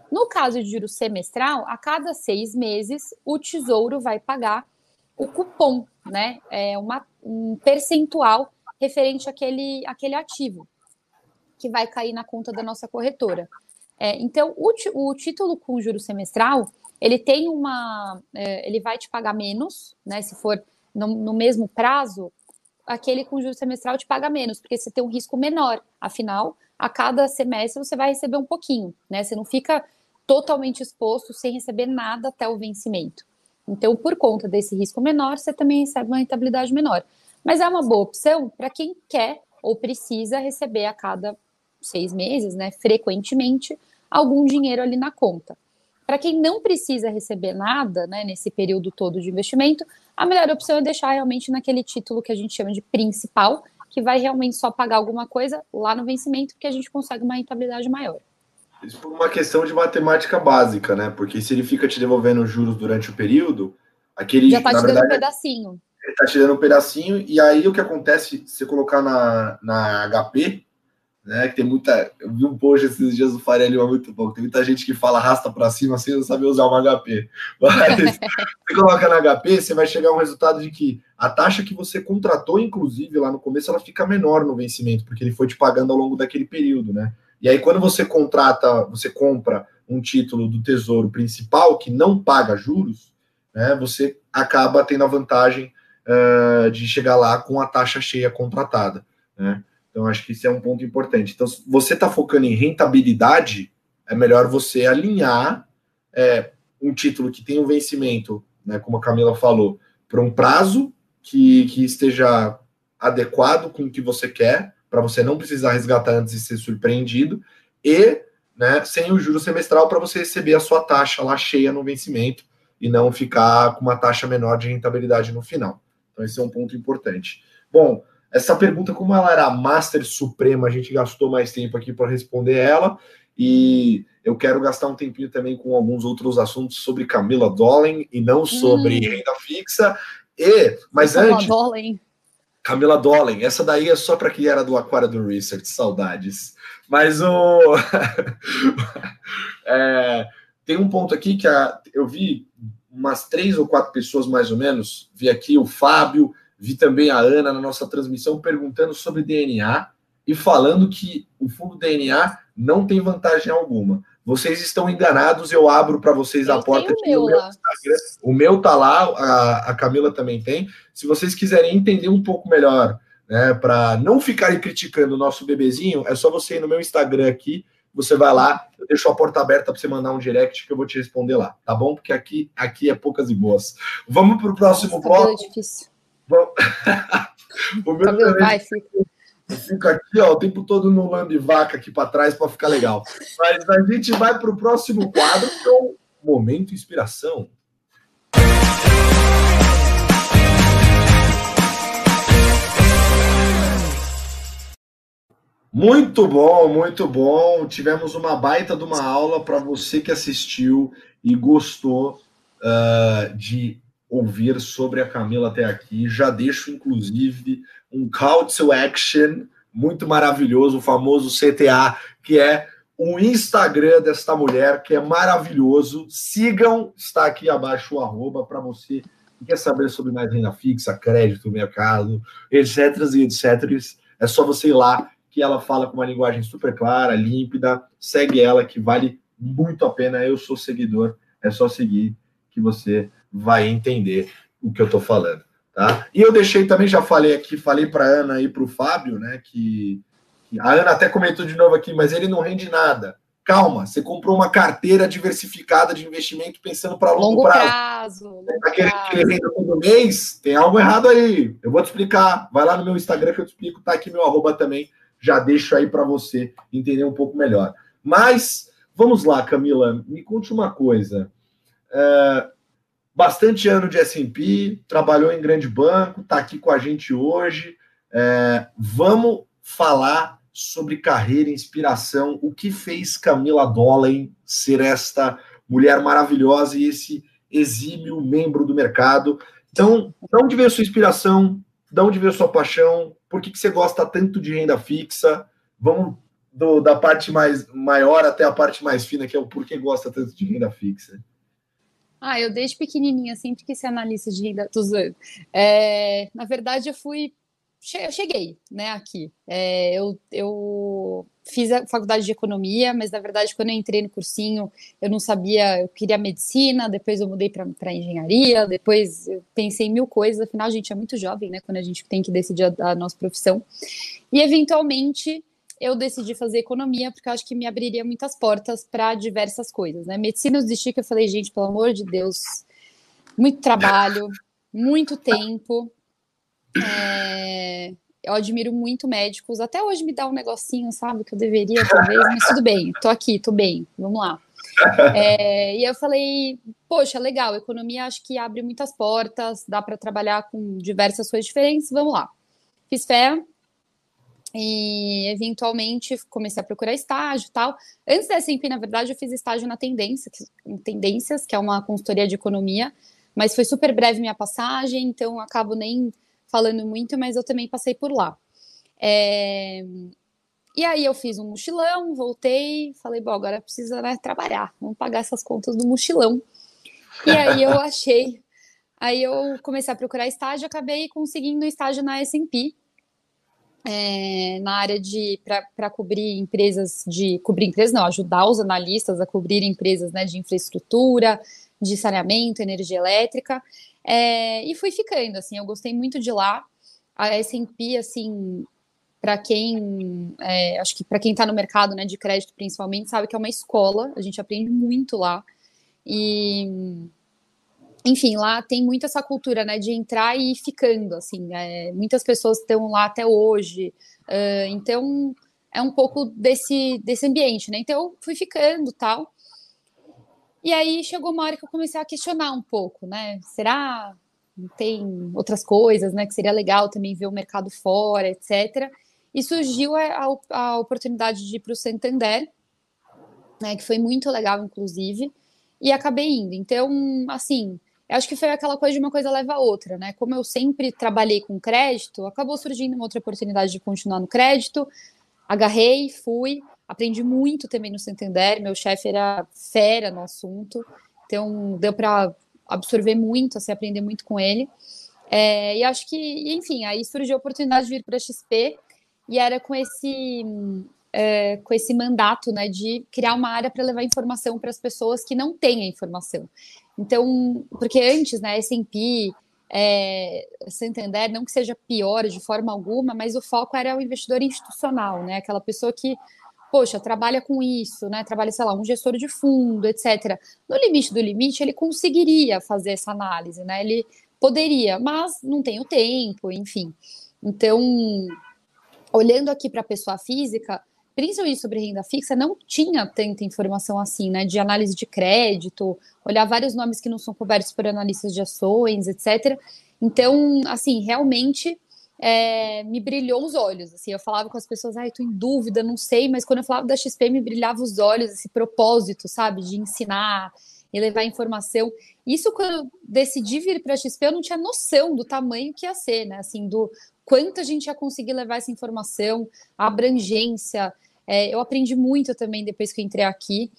No caso de juros semestral, a cada seis meses, o Tesouro vai pagar o cupom, né? É uma, um percentual referente àquele, àquele ativo que vai cair na conta da nossa corretora. É, então, o, o, título com juro semestral, ele tem uma. É, ele vai te pagar menos, né? Se for no, no, mesmo prazo, aquele com juro semestral te paga menos, porque você tem um risco menor. Afinal, a cada semestre você vai receber um pouquinho, né? Você não fica totalmente exposto sem receber nada até o vencimento. Então, por conta desse risco menor, você também recebe uma rentabilidade menor. Mas é uma boa opção para quem quer ou precisa receber a cada seis meses, né, frequentemente, algum dinheiro ali na conta. Para quem não precisa receber nada, né, nesse período todo de investimento, a melhor opção é deixar realmente naquele título que a gente chama de principal, que vai realmente só pagar alguma coisa lá no vencimento, que a gente consegue uma rentabilidade maior. Isso por uma questão de matemática básica, né? Porque se ele fica te devolvendo juros durante o período, aquele. Já tá te dando um pedacinho. Ele tá te dando um pedacinho, e aí o que acontece, se você colocar na, na HP, né? Que tem muita. Eu vi um post esses dias do Faria Lima muito bom. Tem muita gente que fala arrasta para cima sem saber usar uma HP. Mas você coloca na HP, você vai chegar a um resultado de que a taxa que você contratou, inclusive, lá no começo, ela fica menor no vencimento, porque ele foi te pagando ao longo daquele período, né? E aí, quando você contrata, você compra um título do Tesouro Principal que não paga juros, né? Você acaba tendo a vantagem uh, de chegar lá com a taxa cheia contratada, né? Então, acho que isso é um ponto importante. Então, se você está focando em rentabilidade, é melhor você alinhar é, um título que tem um vencimento, né, como a Camila falou, para um prazo que, que esteja adequado com o que você quer, para você não precisar resgatar antes de ser surpreendido, e né, sem o juro semestral para você receber a sua taxa lá cheia no vencimento e não ficar com uma taxa menor de rentabilidade no final. Então, esse é um ponto importante. Bom, essa pergunta, como ela era Master Suprema, a gente gastou mais tempo aqui para responder ela. E eu quero gastar um tempinho também com alguns outros assuntos sobre Camila Dollen e não sobre hum. renda fixa. E, mas Camila antes. Dollen. Camila Dollen, essa daí é só para quem era do Aquário do Research, saudades. Mas o. é, tem um ponto aqui que a, eu vi umas três ou quatro pessoas mais ou menos. Vi aqui o Fábio, Vi também a Ana na nossa transmissão perguntando sobre DNA e falando que o fundo DNA não tem vantagem alguma. Vocês estão enganados, eu abro para vocês eu a porta aqui no meu Instagram. O meu tá lá, a, a Camila também tem. Se vocês quiserem entender um pouco melhor, né, para não ficarem criticando o nosso bebezinho, é só você ir no meu Instagram aqui, você vai lá, eu deixo a porta aberta para você mandar um direct que eu vou te responder lá, tá bom? Porque aqui, aqui é poucas e boas. Vamos para o próximo Nossa, bloco. É difícil. Bom, o meu também vai, fica aqui ó, o tempo todo no lando de vaca aqui para trás para ficar legal. Mas a gente vai para o próximo quadro, que é o Momento Inspiração. Muito bom, muito bom. Tivemos uma baita de uma aula para você que assistiu e gostou uh, de ouvir sobre a Camila até aqui. Já deixo, inclusive, um call to action muito maravilhoso, o famoso CTA, que é o Instagram desta mulher, que é maravilhoso. Sigam, está aqui abaixo o arroba para você que quer saber sobre mais renda fixa, crédito, mercado, etc. etc. É só você ir lá, que ela fala com uma linguagem super clara, límpida. Segue ela, que vale muito a pena. Eu sou seguidor, é só seguir que você vai entender o que eu estou falando. Tá? E eu deixei também, já falei aqui, falei para a Ana e para o Fábio, né? Que, que a Ana até comentou de novo aqui, mas ele não rende nada. Calma, você comprou uma carteira diversificada de investimento pensando para longo, longo, prazo. prazo tá querendo renda todo mês? Tem algo errado aí. Eu vou te explicar. Vai lá no meu Instagram que eu te explico. Tá aqui meu arroba também. Já deixo aí para você entender um pouco melhor. Mas vamos lá, Camila. Me conte uma coisa. É, bastante ano de S&P, trabalhou em grande banco, está aqui com a gente hoje. É, vamos falar sobre carreira, inspiração, o que fez Camila Dollen ser esta mulher maravilhosa e esse exímio membro do mercado. Então, de onde veio sua inspiração? De onde veio sua paixão? Por que, que você gosta tanto de renda fixa? Vamos do, da parte mais maior até a parte mais fina, que é o porquê gosta tanto de renda fixa. Ah, eu desde pequenininha sempre quis ser analista de renda. É, na verdade, eu fui eu cheguei, né, aqui. É, eu, eu fiz a faculdade de economia, mas na verdade, quando eu entrei no cursinho, eu não sabia, eu queria medicina, depois eu mudei para engenharia, depois eu pensei em mil coisas, afinal, a gente é muito jovem, né, quando a gente tem que decidir a, a nossa profissão. E eventualmente eu decidi fazer economia, porque eu acho que me abriria muitas portas para diversas coisas, né? Medicina eu desisti, que eu falei, gente, pelo amor de Deus, muito trabalho, muito tempo é, eu admiro muito médicos. Até hoje me dá um negocinho, sabe? Que eu deveria, talvez, mas tudo bem, tô aqui, tô bem, vamos lá. É, e eu falei, poxa, legal, economia acho que abre muitas portas, dá para trabalhar com diversas coisas diferentes, vamos lá. Fiz fé e eventualmente comecei a procurar estágio e tal. Antes da S&P, na verdade, eu fiz estágio na Tendência, Tendências, que é uma consultoria de economia, mas foi super breve minha passagem, então acabo nem falando muito, mas eu também passei por lá. É... E aí eu fiz um mochilão, voltei, falei, bom, agora precisa né, trabalhar, vamos pagar essas contas do mochilão. E aí eu achei, aí eu comecei a procurar estágio, acabei conseguindo estágio na S&P, é, na área de para cobrir empresas de cobrir empresas não ajudar os analistas a cobrir empresas né, de infraestrutura de saneamento energia elétrica é, e fui ficando, assim, eu gostei muito de lá. A S&P, assim, para quem, é, acho que para quem está no mercado, né, de crédito principalmente, sabe que é uma escola, a gente aprende muito lá. E, enfim, lá tem muito essa cultura, né, de entrar e ir ficando, assim, é, muitas pessoas estão lá até hoje, uh, então é um pouco desse, desse ambiente, né, então eu fui ficando tal, e aí chegou uma hora que eu comecei a questionar um pouco, né? Será tem outras coisas, né? Que seria legal também ver o mercado fora, etc. E surgiu a, a oportunidade de ir para o Santander, né? Que foi muito legal, inclusive, e acabei indo. Então, assim, eu acho que foi aquela coisa de uma coisa leva a outra, né? Como eu sempre trabalhei com crédito, acabou surgindo uma outra oportunidade de continuar no crédito. Agarrei, fui, Aprendi muito também no Santander, meu chefe era fera no assunto, então deu para absorver muito, assim, aprender muito com ele. É, e acho que, enfim, aí surgiu a oportunidade de vir para a XP e era com esse é, com esse mandato, né, de criar uma área para levar informação para as pessoas que não têm a informação. Então, porque antes, né, S&P, é, Santander, não que seja pior de forma alguma, mas o foco era o investidor institucional, né, aquela pessoa que poxa, trabalha com isso, né? Trabalha, sei lá, um gestor de fundo, etc. No limite do limite, ele conseguiria fazer essa análise, né? Ele poderia, mas não tem o tempo, enfim. Então, olhando aqui para a pessoa física, principalmente sobre renda fixa, não tinha tanta informação assim, né? De análise de crédito, olhar vários nomes que não são cobertos por analistas de ações, etc. Então, assim, realmente é, me brilhou os olhos. Assim, eu falava com as pessoas, ai, tô em dúvida, não sei, mas quando eu falava da XP, me brilhava os olhos, esse propósito, sabe, de ensinar e levar informação. Isso quando eu decidi vir para a XP, eu não tinha noção do tamanho que ia ser, né? Assim, do quanto a gente ia conseguir levar essa informação, a abrangência. É, eu aprendi muito também depois que eu entrei aqui.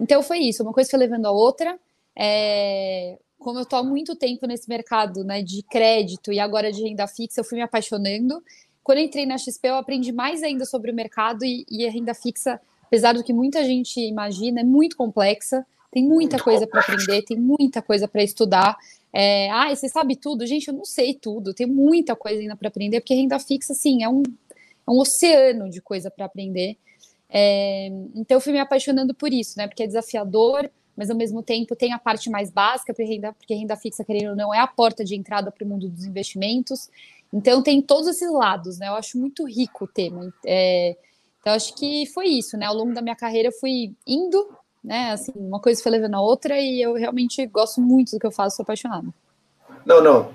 Então foi isso, uma coisa foi levando a outra. É, como eu estou há muito tempo nesse mercado né, de crédito e agora de renda fixa, eu fui me apaixonando. Quando entrei na XP, eu aprendi mais ainda sobre o mercado e, e a renda fixa, apesar do que muita gente imagina, é muito complexa. Tem muita coisa para aprender, tem muita coisa para estudar. É, ah, você sabe tudo? Gente, eu não sei tudo, tem muita coisa ainda para aprender, porque renda fixa, assim, é um, é um oceano de coisa para aprender. É, então, eu fui me apaixonando por isso, né? Porque é desafiador, mas ao mesmo tempo tem a parte mais básica, porque renda, porque renda fixa, querendo ou não, é a porta de entrada para o mundo dos investimentos. Então tem todos esses lados, né? Eu acho muito rico o tema. É, então acho que foi isso, né? Ao longo da minha carreira eu fui indo, né? Assim, uma coisa foi levando a outra e eu realmente gosto muito do que eu faço, sou apaixonada. Não, não.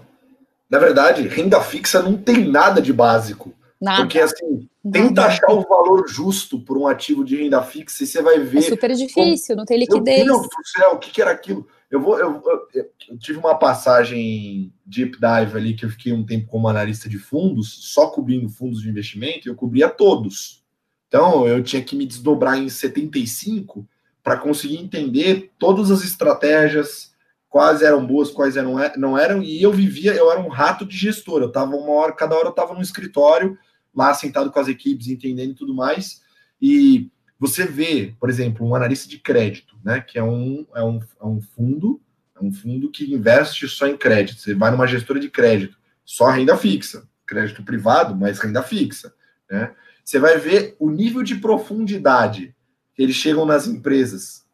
Na verdade, renda fixa não tem nada de básico. Nada. Porque assim, tenta achar o valor justo por um ativo de renda fixa e você vai ver. É super difícil, como... não tem liquidez. Meu Deus do céu, o que, que era aquilo? Eu vou, eu, eu, eu, tive uma passagem deep dive ali que eu fiquei um tempo como analista de fundos, só cobrindo fundos de investimento, e eu cobria todos. Então eu tinha que me desdobrar em 75 para conseguir entender todas as estratégias, quais eram boas, quais eram, não eram, e eu vivia, eu era um rato de gestor. Eu tava uma hora, cada hora eu estava no escritório lá sentado com as equipes, entendendo e tudo mais. E você vê, por exemplo, um analista de crédito, né? Que é um, é um, é um fundo, é um fundo que investe só em crédito. Você vai numa gestora de crédito, só renda fixa, crédito privado, mas renda fixa, né? Você vai ver o nível de profundidade que eles chegam nas empresas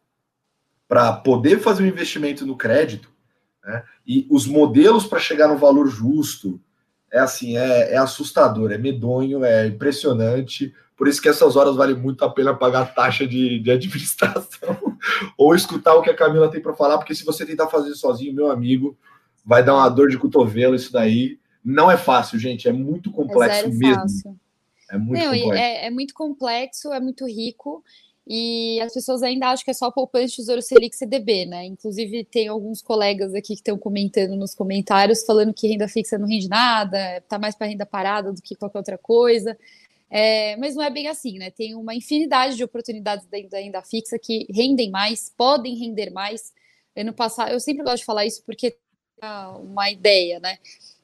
para poder fazer um investimento no crédito, né? E os modelos para chegar no valor justo, é assim, é, é assustador, é medonho, é impressionante. Por isso que essas horas vale muito a pena pagar taxa de, de administração ou escutar o que a Camila tem para falar, porque se você tentar fazer sozinho, meu amigo, vai dar uma dor de cotovelo isso daí. Não é fácil, gente, é muito complexo é mesmo. Fácil. É muito Não, complexo. É, é muito complexo, é muito rico. E as pessoas ainda acham que é só poupante Tesouro Selic CDB, né? Inclusive, tem alguns colegas aqui que estão comentando nos comentários, falando que renda fixa não rende nada, tá mais para renda parada do que qualquer outra coisa. É, mas não é bem assim, né? Tem uma infinidade de oportunidades dentro da renda fixa que rendem mais, podem render mais. Ano passado, eu sempre gosto de falar isso porque é uma ideia, né?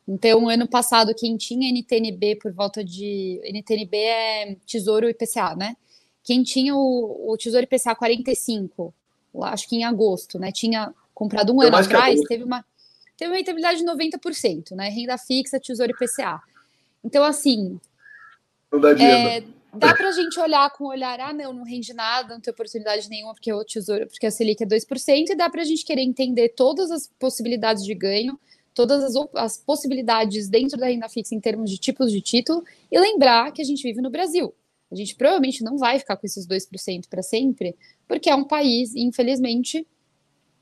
Então, ano passado, quem tinha NTNB por volta de. NTNB é Tesouro IPCA, né? Quem tinha o, o Tesouro IPCA 45, acho que em agosto, né? Tinha comprado um ano atrás, teve uma, teve uma rentabilidade de 90%, né? Renda fixa, Tesouro IPCA. Então, assim. Não dá dinheiro. É, dá para a gente olhar com o olhar, ah, não, não rende nada, não tem oportunidade nenhuma, porque o tesouro, porque a Selic é 2%, e dá para a gente querer entender todas as possibilidades de ganho, todas as, as possibilidades dentro da renda fixa em termos de tipos de título, e lembrar que a gente vive no Brasil. A gente provavelmente não vai ficar com esses 2% para sempre, porque é um país, infelizmente,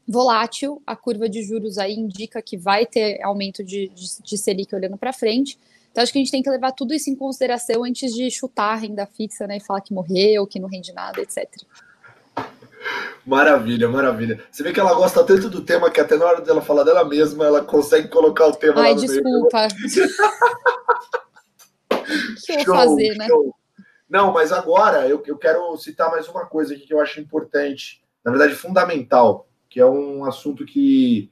volátil. A curva de juros aí indica que vai ter aumento de, de, de Selic olhando para frente. Então, acho que a gente tem que levar tudo isso em consideração antes de chutar a renda fixa né, e falar que morreu, que não rende nada, etc. Maravilha, maravilha. Você vê que ela gosta tanto do tema que até na hora dela falar dela mesma, ela consegue colocar o tema Ai, lá no desculpa. meio. que eu vou fazer, né? Show. Não, mas agora eu, eu quero citar mais uma coisa aqui que eu acho importante, na verdade fundamental, que é um assunto que,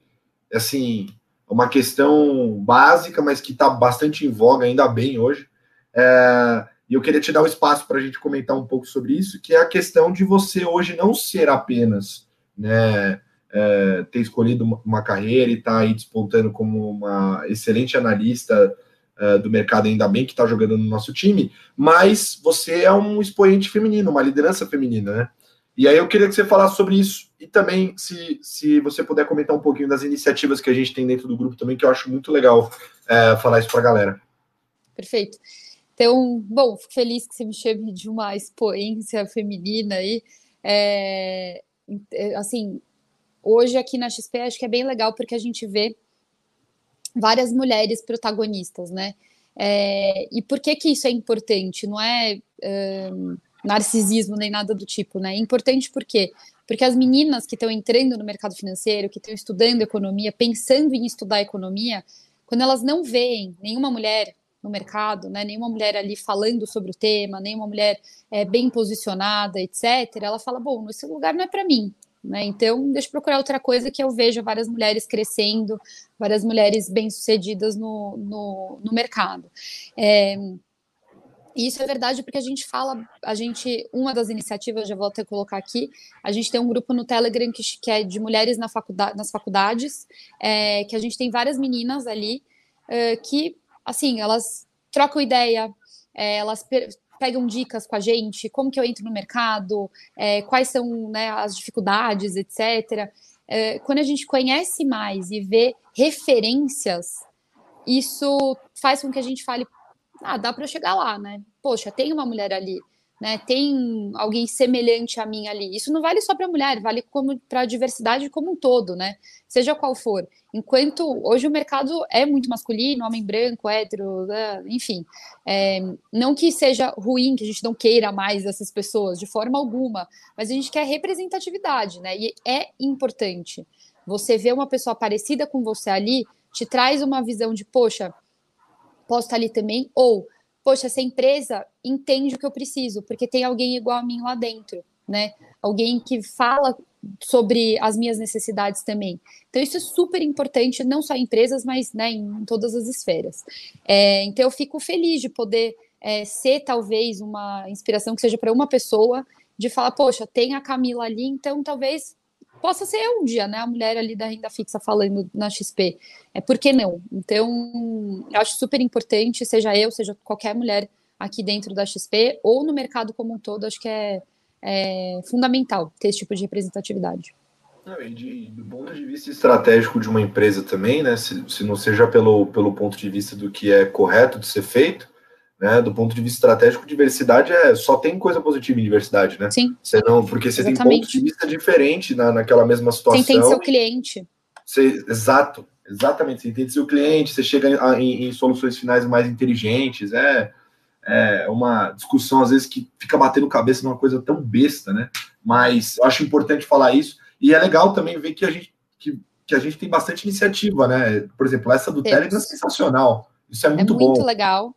assim, é uma questão básica, mas que está bastante em voga, ainda bem hoje. É, e eu queria te dar um espaço para a gente comentar um pouco sobre isso, que é a questão de você hoje não ser apenas, né, é, ter escolhido uma carreira e estar tá aí despontando como uma excelente analista uh, do mercado, ainda bem que está jogando no nosso time, mas você é um expoente feminino, uma liderança feminina, né? E aí eu queria que você falasse sobre isso e também se, se você puder comentar um pouquinho das iniciativas que a gente tem dentro do grupo também, que eu acho muito legal é, falar isso para a galera. Perfeito. Então, bom, fico feliz que você me chame de uma expoência feminina aí. É, assim, hoje aqui na XP acho que é bem legal porque a gente vê várias mulheres protagonistas, né? É, e por que que isso é importante? Não é narcisismo nem nada do tipo, né? É importante porque Porque as meninas que estão entrando no mercado financeiro, que estão estudando economia, pensando em estudar economia, quando elas não veem nenhuma mulher no mercado, né, nenhuma mulher ali falando sobre o tema, nenhuma mulher é, bem posicionada, etc., ela fala: bom, esse lugar não é para mim. Né? Então, deixa eu procurar outra coisa que eu vejo várias mulheres crescendo, várias mulheres bem-sucedidas no, no, no mercado. É, isso é verdade porque a gente fala, a gente, uma das iniciativas, já vou até colocar aqui, a gente tem um grupo no Telegram que, que é de mulheres na faculdade, nas faculdades, é, que a gente tem várias meninas ali é, que, assim, elas trocam ideia, é, elas pegam dicas com a gente, como que eu entro no mercado, é, quais são né, as dificuldades, etc. É, quando a gente conhece mais e vê referências, isso faz com que a gente fale, ah, dá para chegar lá, né? Poxa, tem uma mulher ali, né? Tem alguém semelhante a mim ali. Isso não vale só para mulher, vale como para a diversidade como um todo, né? Seja qual for. Enquanto hoje o mercado é muito masculino, homem branco, hétero, né? enfim. É, não que seja ruim, que a gente não queira mais essas pessoas, de forma alguma, mas a gente quer representatividade, né? E é importante. Você ver uma pessoa parecida com você ali te traz uma visão de, poxa, posso estar ali também, ou, poxa, essa empresa entende o que eu preciso, porque tem alguém igual a mim lá dentro, né? Alguém que fala sobre as minhas necessidades também. Então, isso é super importante, não só em empresas, mas né, em todas as esferas. É, então, eu fico feliz de poder é, ser, talvez, uma inspiração que seja para uma pessoa, de falar, poxa, tem a Camila ali, então talvez possa ser um dia, né? A mulher ali da renda fixa falando na XP. É por que não? Então, eu acho super importante, seja eu, seja qualquer mulher aqui dentro da XP ou no mercado como um todo, acho que é, é fundamental ter esse tipo de representatividade. e de, do ponto de vista estratégico de uma empresa também, né? Se, se não seja pelo, pelo ponto de vista do que é correto de ser feito, né? Do ponto de vista estratégico, diversidade é só tem coisa positiva em diversidade, né? Sim. Você não, porque você Exatamente. tem pontos de vista diferentes na, naquela mesma situação. Você entende seu cliente. Você, exato, exatamente. Você entende seu cliente, você chega em, em, soluções finais mais inteligentes. É, é uma discussão, às vezes, que fica batendo cabeça numa coisa tão besta, né? Mas eu acho importante falar isso. E é legal também ver que a gente, que, que a gente tem bastante iniciativa, né? Por exemplo, essa do Temos. Telegram é sensacional. Isso é muito, é muito bom. legal.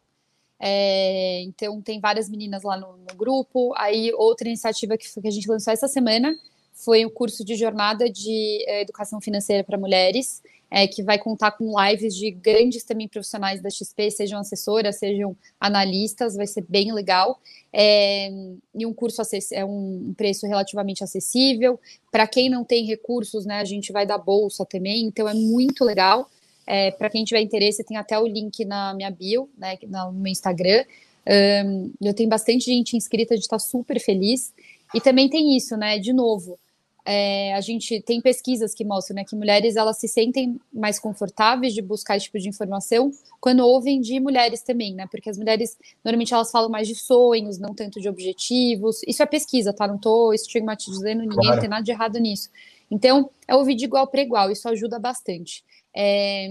É, então, tem várias meninas lá no, no, grupo. Aí, outra iniciativa que, que a gente lançou essa semana foi o curso de jornada de é, educação financeira para mulheres, é, que vai contar com lives de grandes também profissionais da XP, sejam assessoras, sejam analistas, vai ser bem legal. É, e um curso é um preço relativamente acessível. Para quem não tem recursos, né, a gente vai dar bolsa também, então é muito legal. É, para quem tiver interesse, tem até o link na minha bio, né, no meu Instagram. Um, eu tenho bastante gente inscrita, a gente está super feliz. E também tem isso, né? De novo, é, a gente tem pesquisas que mostram né, que mulheres elas se sentem mais confortáveis de buscar esse tipo de informação quando ouvem de mulheres também, né? Porque as mulheres normalmente elas falam mais de sonhos, não tanto de objetivos. Isso é pesquisa, tá? Não estou estigmatizando ninguém, claro. não tem nada de errado nisso. Então, é ouvir de igual para igual, isso ajuda bastante. É,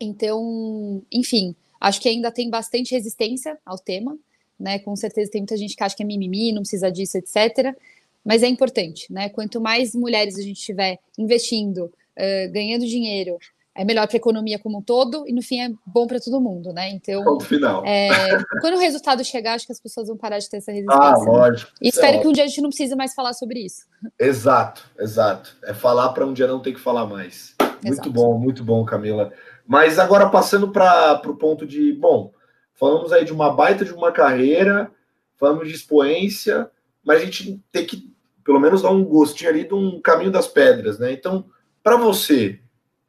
então, enfim, acho que ainda tem bastante resistência ao tema, né? Com certeza tem muita gente que acha que é mimimi, não precisa disso, etc. Mas é importante, né? Quanto mais mulheres a gente tiver investindo, uh, ganhando dinheiro, é melhor para a economia como um todo e no fim é bom para todo mundo, né? Então, Ponto final. É, quando o resultado chegar, acho que as pessoas vão parar de ter essa resistência. Ah, né? lógico. E espero é que um dia a gente não precise mais falar sobre isso. Exato, exato. É falar para um dia não ter que falar mais. Muito Exato. bom, muito bom, Camila. Mas agora passando para o ponto de, bom, falamos aí de uma baita de uma carreira, falamos de expoência, mas a gente tem que pelo menos dar um gostinho ali de um caminho das pedras, né? Então, para você,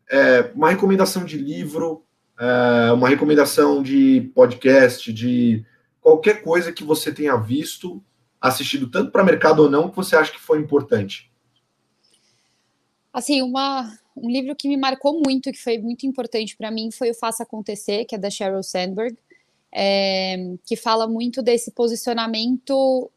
é, uma recomendação de livro, é, uma recomendação de podcast, de qualquer coisa que você tenha visto, assistido tanto para mercado ou não, que você acha que foi importante? Assim, uma, um livro que me marcou muito, que foi muito importante para mim, foi o Faça Acontecer, que é da Sheryl Sandberg, é, que fala muito desse posicionamento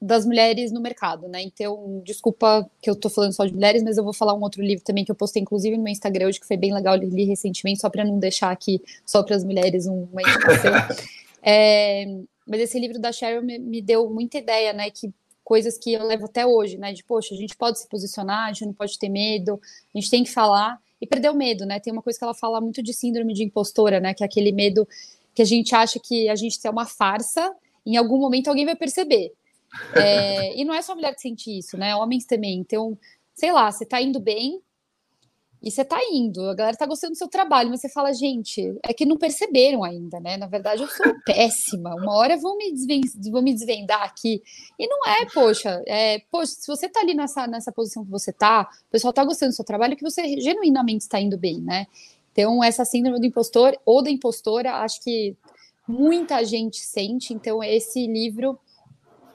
das mulheres no mercado, né? Então, desculpa que eu tô falando só de mulheres, mas eu vou falar um outro livro também que eu postei, inclusive, no meu Instagram hoje, que foi bem legal, eu li recentemente, só para não deixar aqui só para as mulheres uma indicação. é, mas esse livro da Sheryl me, me, deu muita ideia, né? Que coisas que eu levo até hoje, né? De, poxa, a gente pode se posicionar, a gente não pode ter medo, a gente tem que falar e perder o medo, né? Tem uma coisa que ela fala muito de síndrome de impostora, né? Que é aquele medo que a gente acha que a gente é uma farsa, em algum momento alguém vai perceber. É, e não é só mulher que sente isso, né? Homens também. Então, sei lá, você tá indo bem, e você tá indo, a galera tá gostando do seu trabalho, mas você fala, gente, é que não perceberam ainda, né? Na verdade, eu sou péssima. Uma hora vão me, vão me desvendar aqui. E não é, poxa, é, poxa, se você tá ali nessa, nessa posição que você tá, o pessoal tá gostando do seu trabalho, que você genuinamente está indo bem, né? Então, essa síndrome do impostor ou da impostora, acho que muita gente sente. Então, esse livro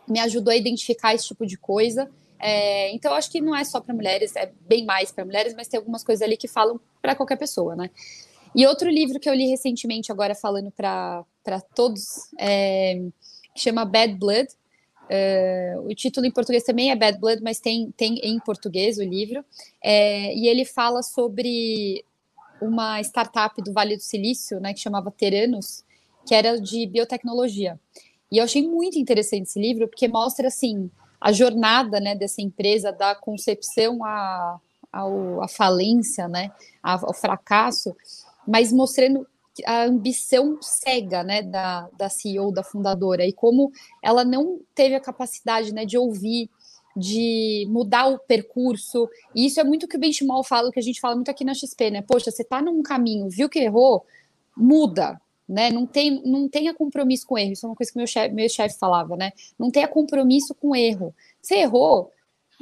me ajudou a identificar esse tipo de coisa é, então, acho que não é só para mulheres, é bem mais para mulheres, mas tem algumas coisas ali que falam para qualquer pessoa, né? E outro livro que eu li recentemente, agora falando para todos, é, chama Bad Blood. É, o título em português também é Bad Blood, mas tem, tem em português o livro. É, e ele fala sobre uma startup do Vale do Silício, né, que chamava Teranos, que era de biotecnologia. E eu achei muito interessante esse livro, porque mostra, assim, a jornada né, dessa empresa da concepção à, à, falência, né, ao fracasso, mas mostrando a ambição cega né, da, da CEO, da fundadora, e como ela não teve a capacidade né, de ouvir, de mudar o percurso. E isso é muito o que o Benchimol fala, que a gente fala muito aqui na XP, né? Poxa, você está num caminho, viu que errou, muda, né? Não, tem, não tenha compromisso com erro. Isso é uma coisa que meu chefe meu chef falava, né? Não tenha compromisso com erro. Você errou,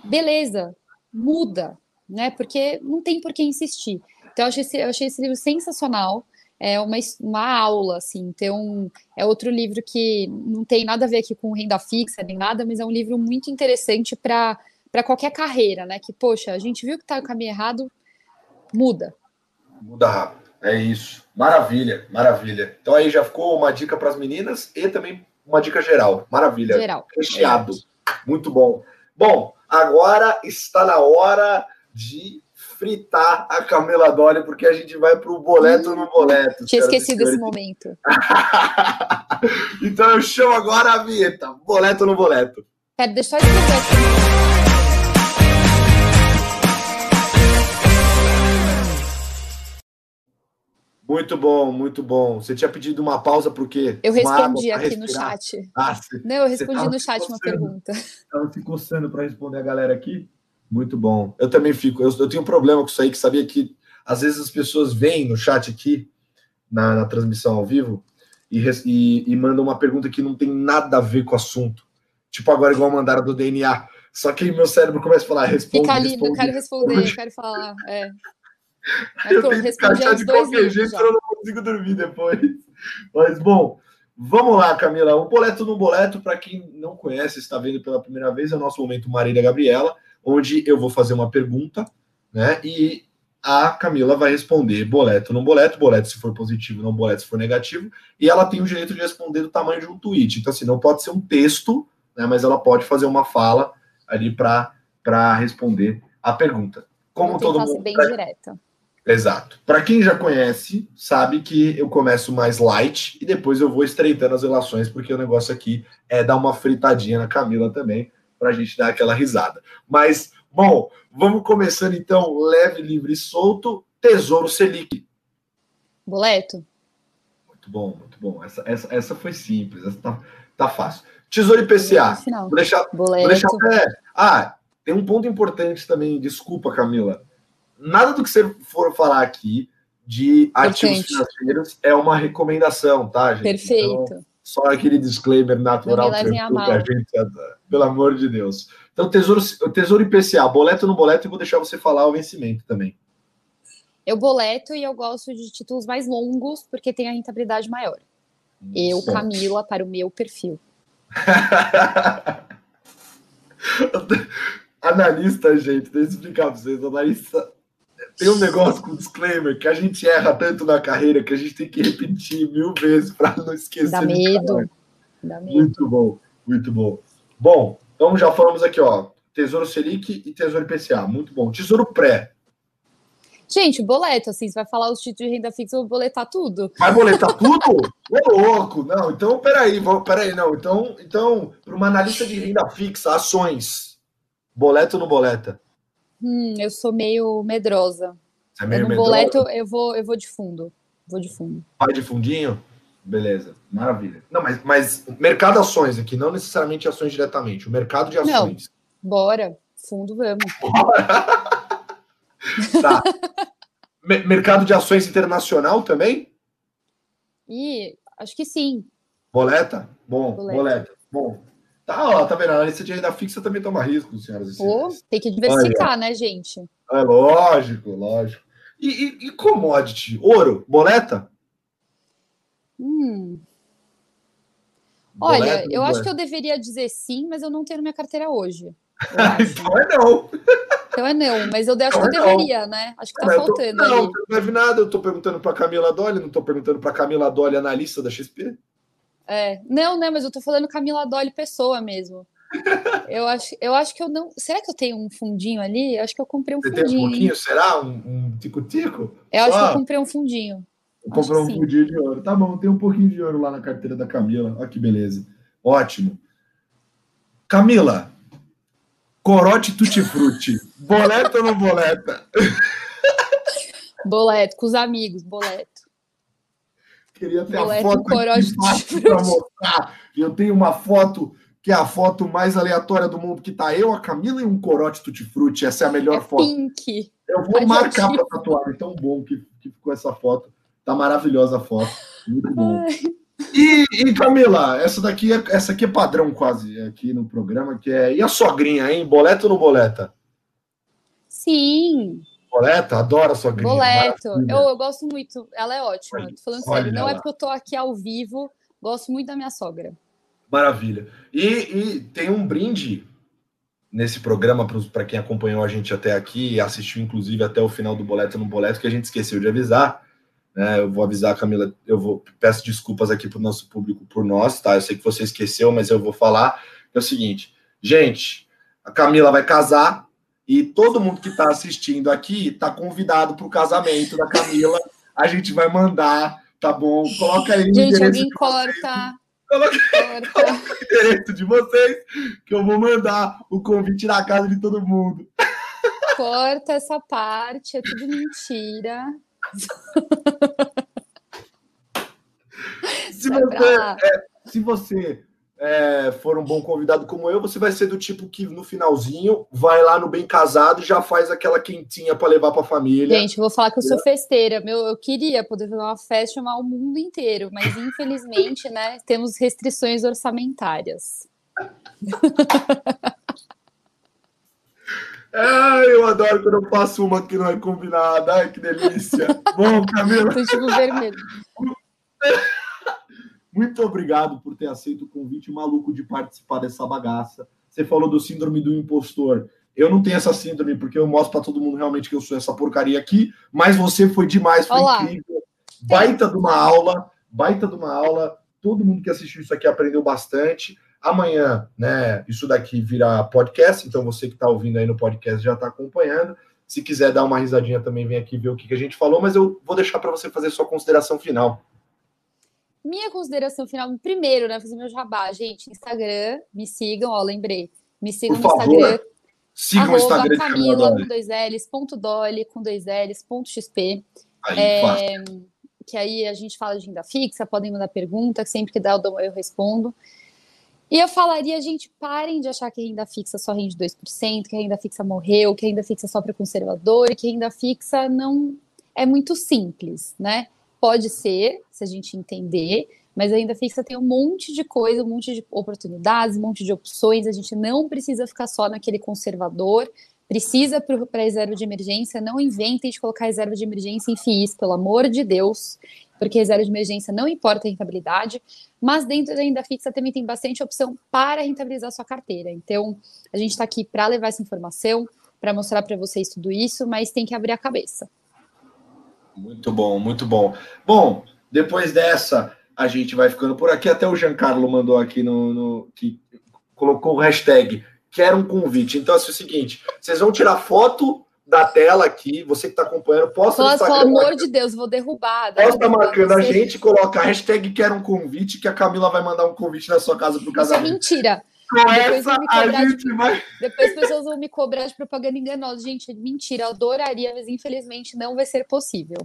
beleza, muda, né? Porque não tem por que insistir. Então, eu achei esse, eu achei esse livro sensacional. É uma, uma aula, assim. Então, é outro livro que não tem nada a ver aqui com renda fixa nem nada, mas é um livro muito interessante para qualquer carreira, né? Que, poxa, a gente viu que está no caminho errado, muda. Muda rápido. É isso. Maravilha, maravilha. Então aí já ficou uma dica para as meninas e também uma dica geral. Maravilha. Geral. Recheado. Muito bom. Bom, agora está na hora de fritar a Camila Dolly, porque a gente vai para o boleto hum, no boleto. Tinha esquecido esse momento. então eu chamo agora a vinheta. Boleto no boleto. Pera, deixa eu escrever aqui. Muito bom, muito bom. Você tinha pedido uma pausa por quê? Eu respondi aqui no chat. Ah, você, Não, eu respondi no chat uma pergunta. Estava se coçando para responder a galera aqui? Muito bom. Eu também fico. Eu, eu, tenho um problema com isso aí, que sabia que às vezes as pessoas vêm no chat aqui, na, na transmissão ao vivo, e, e, e, mandam uma pergunta que não tem nada a ver com o assunto. Tipo agora, igual mandaram do DNA. Só que meu cérebro começa a falar, responde, Fica ali, responde, eu quero responder, eu quero falar. É. eu tenho que encaixar de qualquer jeito eu não consigo dormir depois. Mas, bom, vamos lá, Camila. O boleto no boleto, para quem não conhece, está vendo pela primeira vez, é o nosso momento Marília Gabriela, onde eu vou fazer uma pergunta, né? E a Camila vai responder boleto no boleto, boleto se for positivo, não boleto se for negativo, e ela tem o direito de responder do tamanho de um tweet. Então, assim, não pode ser um texto, né? Mas ela pode fazer uma fala ali para responder a pergunta. Como todo mundo. bem pra... direto. Exato. Para quem já conhece, sabe que eu começo mais light e depois eu vou estreitando as relações, porque o negócio aqui é dar uma fritadinha na Camila também, para a gente dar aquela risada. Mas, bom, vamos começando então, leve, livre e solto, Tesouro Selic. Boleto. Muito bom, muito bom. Essa, essa, essa foi simples, essa tá, tá fácil. Tesouro IPCA. Vou deixar, Boleto. Vou deixar até... Ah, tem um ponto importante também, desculpa, Camila nada do que você for falar aqui de ativos financeiros é uma recomendação, tá, gente? Perfeito. Então, só aquele disclaimer natural que a gente pelo amor de Deus. Então, Tesouro, Tesouro IPCA, boleto no boleto, e vou deixar você falar o vencimento também. Eu boleto e eu gosto de títulos mais longos, porque tem a rentabilidade maior. Eu, Camila, para o meu perfil. analista, gente, deixa eu explicar para vocês. Analista tem um negócio com disclaimer que a gente erra tanto na carreira que a gente tem que repetir mil vezes para não esquecer. Dá medo. Dá medo. Muito bom, muito bom. Bom, então já falamos aqui, ó. Tesouro Selic e Tesouro IPCA. Muito bom. Tesouro Pré. Gente, boleto, assim, você vai falar os títulos de renda fixa, eu vou boletar tudo. Vai boletar tudo? Ô, louco! Não, então, peraí, peraí, não. Então, então para uma analista de renda fixa, ações, boleta ou não boleta? Hum, eu sou meio medrosa. Você é meio eu medrosa? boleto, eu vou, eu vou de fundo. Vou de fundo. Vai de fundinho? Beleza, maravilha. Não, mas, mas mercado ações aqui, não necessariamente ações diretamente, o mercado de ações. Não, bora, fundo vamos. tá. mercado de ações internacional também? E acho que sim. Boleta? Bom, boleta. boleta. Bom, tá, ó, tá vendo? A lista de renda fixa também toma risco, senhoras e senhores. Tem que diversificar, Olha. né, gente? É lógico, lógico. E, e, e commodity? Ouro, boleta? Hum. Olha, eu acho que eu deveria dizer sim, mas eu não tenho minha carteira hoje. então é não. Então é não, mas eu acho então que eu é deveria, não. né? Acho que tá não, faltando. Tô, não, ali. não deve nada. Eu tô perguntando para Camila Dolly, não tô perguntando para Camila Dolly, analista da XP. É, não, não, mas eu tô falando Camila Dolly pessoa mesmo. eu acho, eu acho que eu não. Será que eu tenho um fundinho ali? Eu acho que eu comprei um Você fundinho. Tem um pouquinho, será? Um tico-tico? Eu acho que eu comprei um fundinho. Comprou um fundinho de ouro. Tá bom, tem um pouquinho de ouro lá na carteira da Camila. Olha que beleza. Ótimo. Camila, corote tutti-frutti. Boleta ou não boleta? Boleto, com os amigos, boleto. Queria ter a foto para mostrar. Eu tenho uma foto que é a foto mais aleatória do mundo, que tá eu, a Camila e um corote tutti-frutti. Essa é a melhor é foto. Pink. Eu vou marcar para tatuar. Tão bom que, que ficou essa foto. Tá maravilhosa a foto. Muito bom. E, e, Camila, essa daqui é, essa aqui é padrão quase aqui no programa, que é. E a sogrinha, hein? Boleta ou não boleta? Sim. Boleta? Adoro a sogrinha. Boleto. Eu, eu, gosto muito. Ela é ótima. Tô falando sério. Não é porque eu tô aqui ao vivo. Gosto muito da minha sogra. Maravilha. E, e tem um brinde nesse programa para quem acompanhou a gente até aqui e assistiu, inclusive, até o final do Boleto no Boleto, que a gente esqueceu de avisar né? Eu vou avisar a Camila, eu vou peço desculpas aqui para o nosso público por nós, tá? Eu sei que você esqueceu, mas eu vou falar. É o seguinte, gente, a Camila vai casar e todo mundo que está assistindo aqui está convidado para o casamento da Camila. A gente vai mandar, tá bom? Coloca aí. Gente, alguém corta. Coloca, coloca o endereço de vocês, que eu vou mandar o convite na casa de todo mundo. Corta essa parte, é tudo mentira se, você, é, se você é, for um bom convidado como eu, você vai ser do tipo que no finalzinho vai lá no bem casado e já faz aquela quentinha para levar para a família. Gente, vou falar que eu sou festeira. Meu, eu queria poder fazer uma festa e chamar o mundo inteiro, mas infelizmente, né, temos restrições orçamentárias. Ai, eu adoro quando eu faço uma que não é combinada. Ai, que delícia. Bom, Camila. Tô tipo vermelho. Muito obrigado por ter aceito o convite maluco de participar dessa bagaça. Você falou do síndrome do impostor. Eu não tenho essa síndrome, porque eu mostro para todo mundo realmente que eu sou essa porcaria aqui, mas você foi demais, foi Olá. incrível. Baita de uma aula, baita de uma aula. Todo mundo que assistiu isso aqui aprendeu bastante. Amanhã, né, isso daqui virá podcast, então você que está ouvindo aí no podcast já está acompanhando. Se quiser dar uma risadinha também, vem aqui ver o que, que a gente falou, mas eu vou deixar para você fazer sua consideração final. Minha consideração final, primeiro, né, fazer meu jabá, gente, Instagram, me sigam, ó, lembrei, me sigam Por no favor, Instagram. Sigam o Instagram Camila com dois L's, ponto Dolly, com dois L's, ponto XP. Aí, é, que aí a gente fala de renda fixa, podem mandar pergunta, sempre que dá eu, eu respondo. E eu falaria, gente, parem de achar que renda fixa só rende 2%, que renda fixa morreu, que renda fixa só para conservador, que renda fixa não é muito simples, né? Pode ser, se a gente entender, mas a renda fixa tem um monte de coisa, um monte de oportunidades, um monte de opções, a gente não precisa ficar só naquele conservador, precisa para reserva de emergência, não inventem de colocar reserva de emergência em FIIs, pelo amor de Deus porque reserva de emergência não importa a rentabilidade, mas dentro da renda fixa também tem bastante opção para rentabilizar sua carteira. Então, a gente está aqui para levar essa informação, para mostrar para vocês tudo isso, mas tem que abrir a cabeça. Muito bom, muito bom. Bom, depois dessa, a gente vai ficando por aqui. Até o Giancarlo mandou aqui no, no que colocou o hashtag quero um convite. Então, é o seguinte: vocês vão tirar foto da tela aqui, você que está acompanhando, posta Nossa, pelo amor de Deus, vou derrubar. Posta marcando a gente, coloca a hashtag quer um convite, que a Camila vai mandar um convite na sua casa pro casamento. Isso é mentira. Com essa, a gente de... vai... Depois as pessoas vão me cobrar de propaganda enganosa. Gente, é mentira, eu adoraria, mas infelizmente não vai ser possível.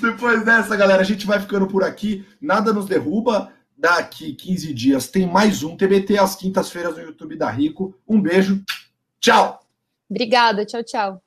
Depois dessa, galera, a gente vai ficando por aqui. Nada nos derruba. Daqui 15 dias tem mais um TBT às quintas-feiras no YouTube da Rico. Um beijo. Tchau! Obrigada, tchau, tchau.